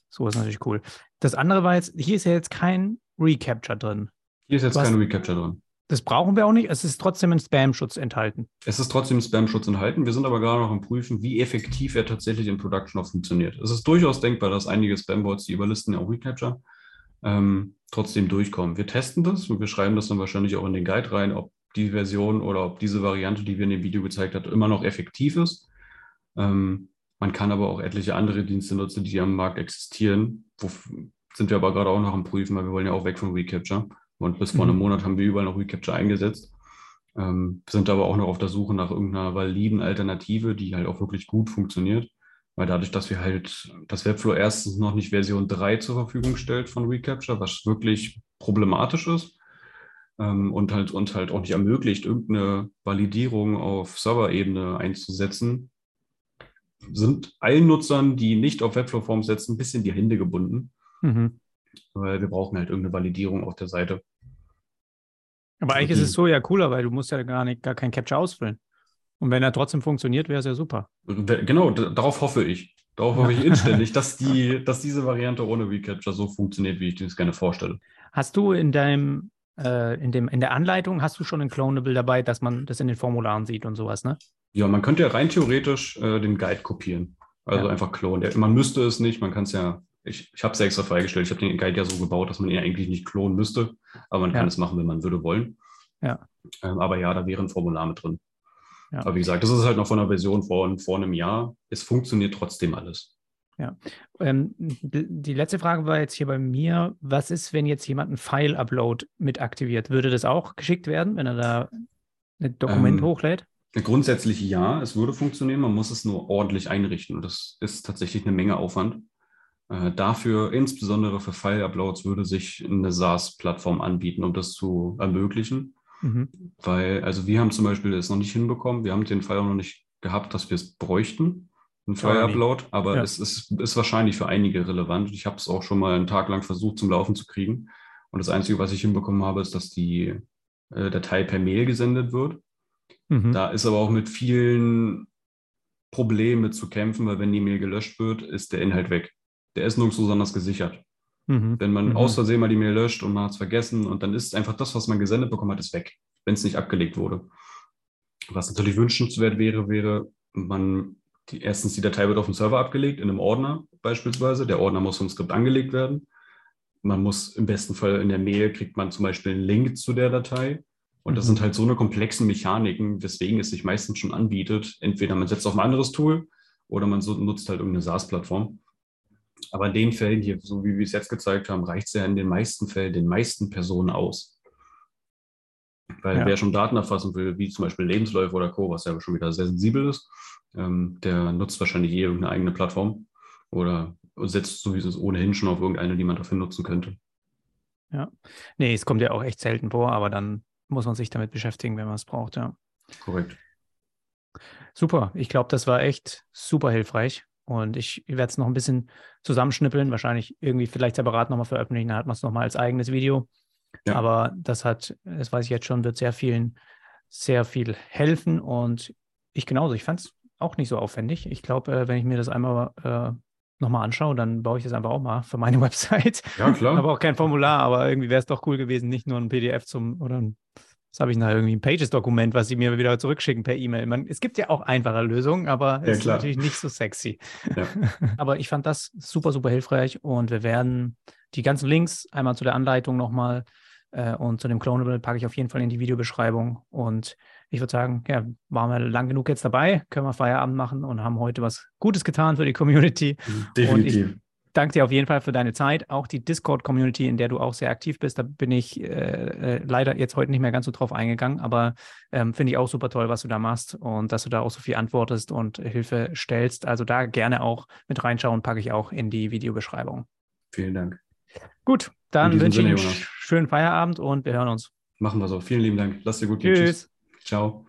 So ist natürlich cool. Das andere war jetzt, hier ist ja jetzt kein Recapture drin. Hier ist jetzt kein Recapture drin. Das brauchen wir auch nicht. Es ist trotzdem ein Spam-Schutz enthalten. Es ist trotzdem ein Spam-Schutz enthalten. Wir sind aber gerade noch am Prüfen, wie effektiv er tatsächlich in Production auch funktioniert. Es ist durchaus denkbar, dass einige Spam-Bots, die überlisten ja auch Recapture, ähm, trotzdem durchkommen. Wir testen das und wir schreiben das dann wahrscheinlich auch in den Guide rein, ob die Version oder ob diese Variante, die wir in dem Video gezeigt haben, immer noch effektiv ist. Ähm, man kann aber auch etliche andere Dienste nutzen, die am Markt existieren, wo, sind wir aber gerade auch noch am Prüfen, weil wir wollen ja auch weg von Recapture. Und bis vor einem mhm. Monat haben wir überall noch Recapture eingesetzt. Ähm, sind aber auch noch auf der Suche nach irgendeiner validen Alternative, die halt auch wirklich gut funktioniert. Weil dadurch, dass wir halt das Webflow erstens noch nicht Version 3 zur Verfügung stellt von Recapture, was wirklich problematisch ist, ähm, und halt uns halt auch nicht ermöglicht, irgendeine Validierung auf Serverebene einzusetzen, sind allen Nutzern, die nicht auf Webflow-Form setzen, ein bisschen die Hände gebunden. Mhm. Weil wir brauchen halt irgendeine Validierung auf der Seite. Aber eigentlich ist es so ja cooler, weil du musst ja gar nicht gar kein Capture ausfüllen. Und wenn er trotzdem funktioniert, wäre es ja super. Genau, darauf hoffe ich. Darauf hoffe ich inständig, dass, die, dass diese Variante ohne Recapture so funktioniert, wie ich das gerne vorstelle. Hast du in deinem, äh, in dem, in der Anleitung, hast du schon ein Clonable dabei, dass man das in den Formularen sieht und sowas, ne? Ja, man könnte ja rein theoretisch äh, den Guide kopieren. Also ja. einfach klonen. Man müsste es nicht, man kann es ja ich, ich habe es extra freigestellt. Ich habe den Guide ja so gebaut, dass man ihn eigentlich nicht klonen müsste, aber man kann ja. es machen, wenn man würde wollen. Ja. Ähm, aber ja, da wäre ein Formular mit drin. Ja. Aber wie gesagt, das ist halt noch von einer Version vor, vor einem Jahr. Es funktioniert trotzdem alles. Ja. Ähm, die letzte Frage war jetzt hier bei mir: Was ist, wenn jetzt jemand einen File-Upload mit aktiviert? Würde das auch geschickt werden, wenn er da ein Dokument Ähm, hochlädt? Grundsätzlich ja, es würde funktionieren, man muss es nur ordentlich einrichten. Und das ist tatsächlich eine Menge Aufwand. Äh, dafür, insbesondere für File-Uploads, würde sich eine SaaS-Plattform anbieten, um das zu ermöglichen. Mhm. Weil, also wir haben zum Beispiel das noch nicht hinbekommen, wir haben den Fall auch noch nicht gehabt, dass wir es bräuchten, einen nie. File-Upload, aber Ja. es ist, ist wahrscheinlich für einige relevant. Ich habe es auch schon mal einen Tag lang versucht zum Laufen zu kriegen. Und das Einzige, was ich hinbekommen habe, ist, dass die äh, Datei per Mail gesendet wird. Mhm. Da ist aber auch mit vielen Problemen zu kämpfen, weil wenn die Mail gelöscht wird, ist der Inhalt weg. Der ist nirgends besonders gesichert. Mhm. Wenn man Mhm. aus Versehen mal die Mail löscht und man hat es vergessen und dann ist einfach das, was man gesendet bekommen hat, ist weg, wenn es nicht abgelegt wurde. Was natürlich wünschenswert wäre, wäre, man die, erstens die Datei wird auf dem Server abgelegt, in einem Ordner beispielsweise. Der Ordner muss vom Skript angelegt werden. Man muss im besten Fall in der Mail kriegt man zum Beispiel einen Link zu der Datei. Und das Mhm. sind halt so eine komplexen Mechaniken, weswegen es sich meistens schon anbietet. Entweder man setzt auf ein anderes Tool oder man so, nutzt halt irgendeine SaaS-Plattform. Aber in den Fällen hier, so wie wir es jetzt gezeigt haben, reicht es ja in den meisten Fällen den meisten Personen aus. Weil Ja. wer schon Daten erfassen will, wie zum Beispiel Lebensläufe oder Co., was ja schon wieder sehr sensibel ist, ähm, der nutzt wahrscheinlich eh irgendeine eigene Plattform oder setzt sowieso ohnehin schon auf irgendeine, die man dafür nutzen könnte. Nee, es kommt ja auch echt selten vor, aber dann muss man sich damit beschäftigen, wenn man es braucht, ja. Korrekt. Super, ich glaube, das war echt super hilfreich. Und ich werde es noch ein bisschen zusammenschnippeln, wahrscheinlich irgendwie vielleicht separat nochmal veröffentlichen, dann hat man es nochmal als eigenes Video. Ja. Aber das hat, das weiß ich jetzt schon, wird sehr vielen sehr viel helfen. Und ich genauso, ich fand es auch nicht so aufwendig. Ich glaube, äh, wenn ich mir das einmal äh, nochmal anschaue, dann baue ich das einfach auch mal für meine Website. Ja, klar. aber auch kein Formular, aber irgendwie wäre es doch cool gewesen, nicht nur ein PDF zum oder ein, was habe ich da irgendwie ein Pages-Dokument, was sie mir wieder zurückschicken per E-Mail. Es gibt ja auch einfache Lösungen, aber Ja, es ist natürlich nicht so sexy. Ja. aber ich fand das super, super hilfreich und wir werden die ganzen Links einmal zu der Anleitung nochmal äh, und zu dem Clonable packe ich auf jeden Fall in die Videobeschreibung. Und ich würde sagen, ja, waren wir lang genug jetzt dabei, können wir Feierabend machen und haben heute was Gutes getan für die Community. Definitiv. Danke dir auf jeden Fall für deine Zeit. Auch die Discord-Community, in der du auch sehr aktiv bist, da bin ich äh, äh, leider jetzt heute nicht mehr ganz so drauf eingegangen, aber ähm, finde ich auch super toll, was du da machst und dass du da auch so viel antwortest und Hilfe stellst. Also da gerne auch mit reinschauen, packe ich auch in die Videobeschreibung. Vielen Dank. Gut, dann wünsche ich einen schönen Feierabend und wir hören uns. Machen wir so. Vielen lieben Dank. Lass dir gut gehen. Tschüss. Ciao.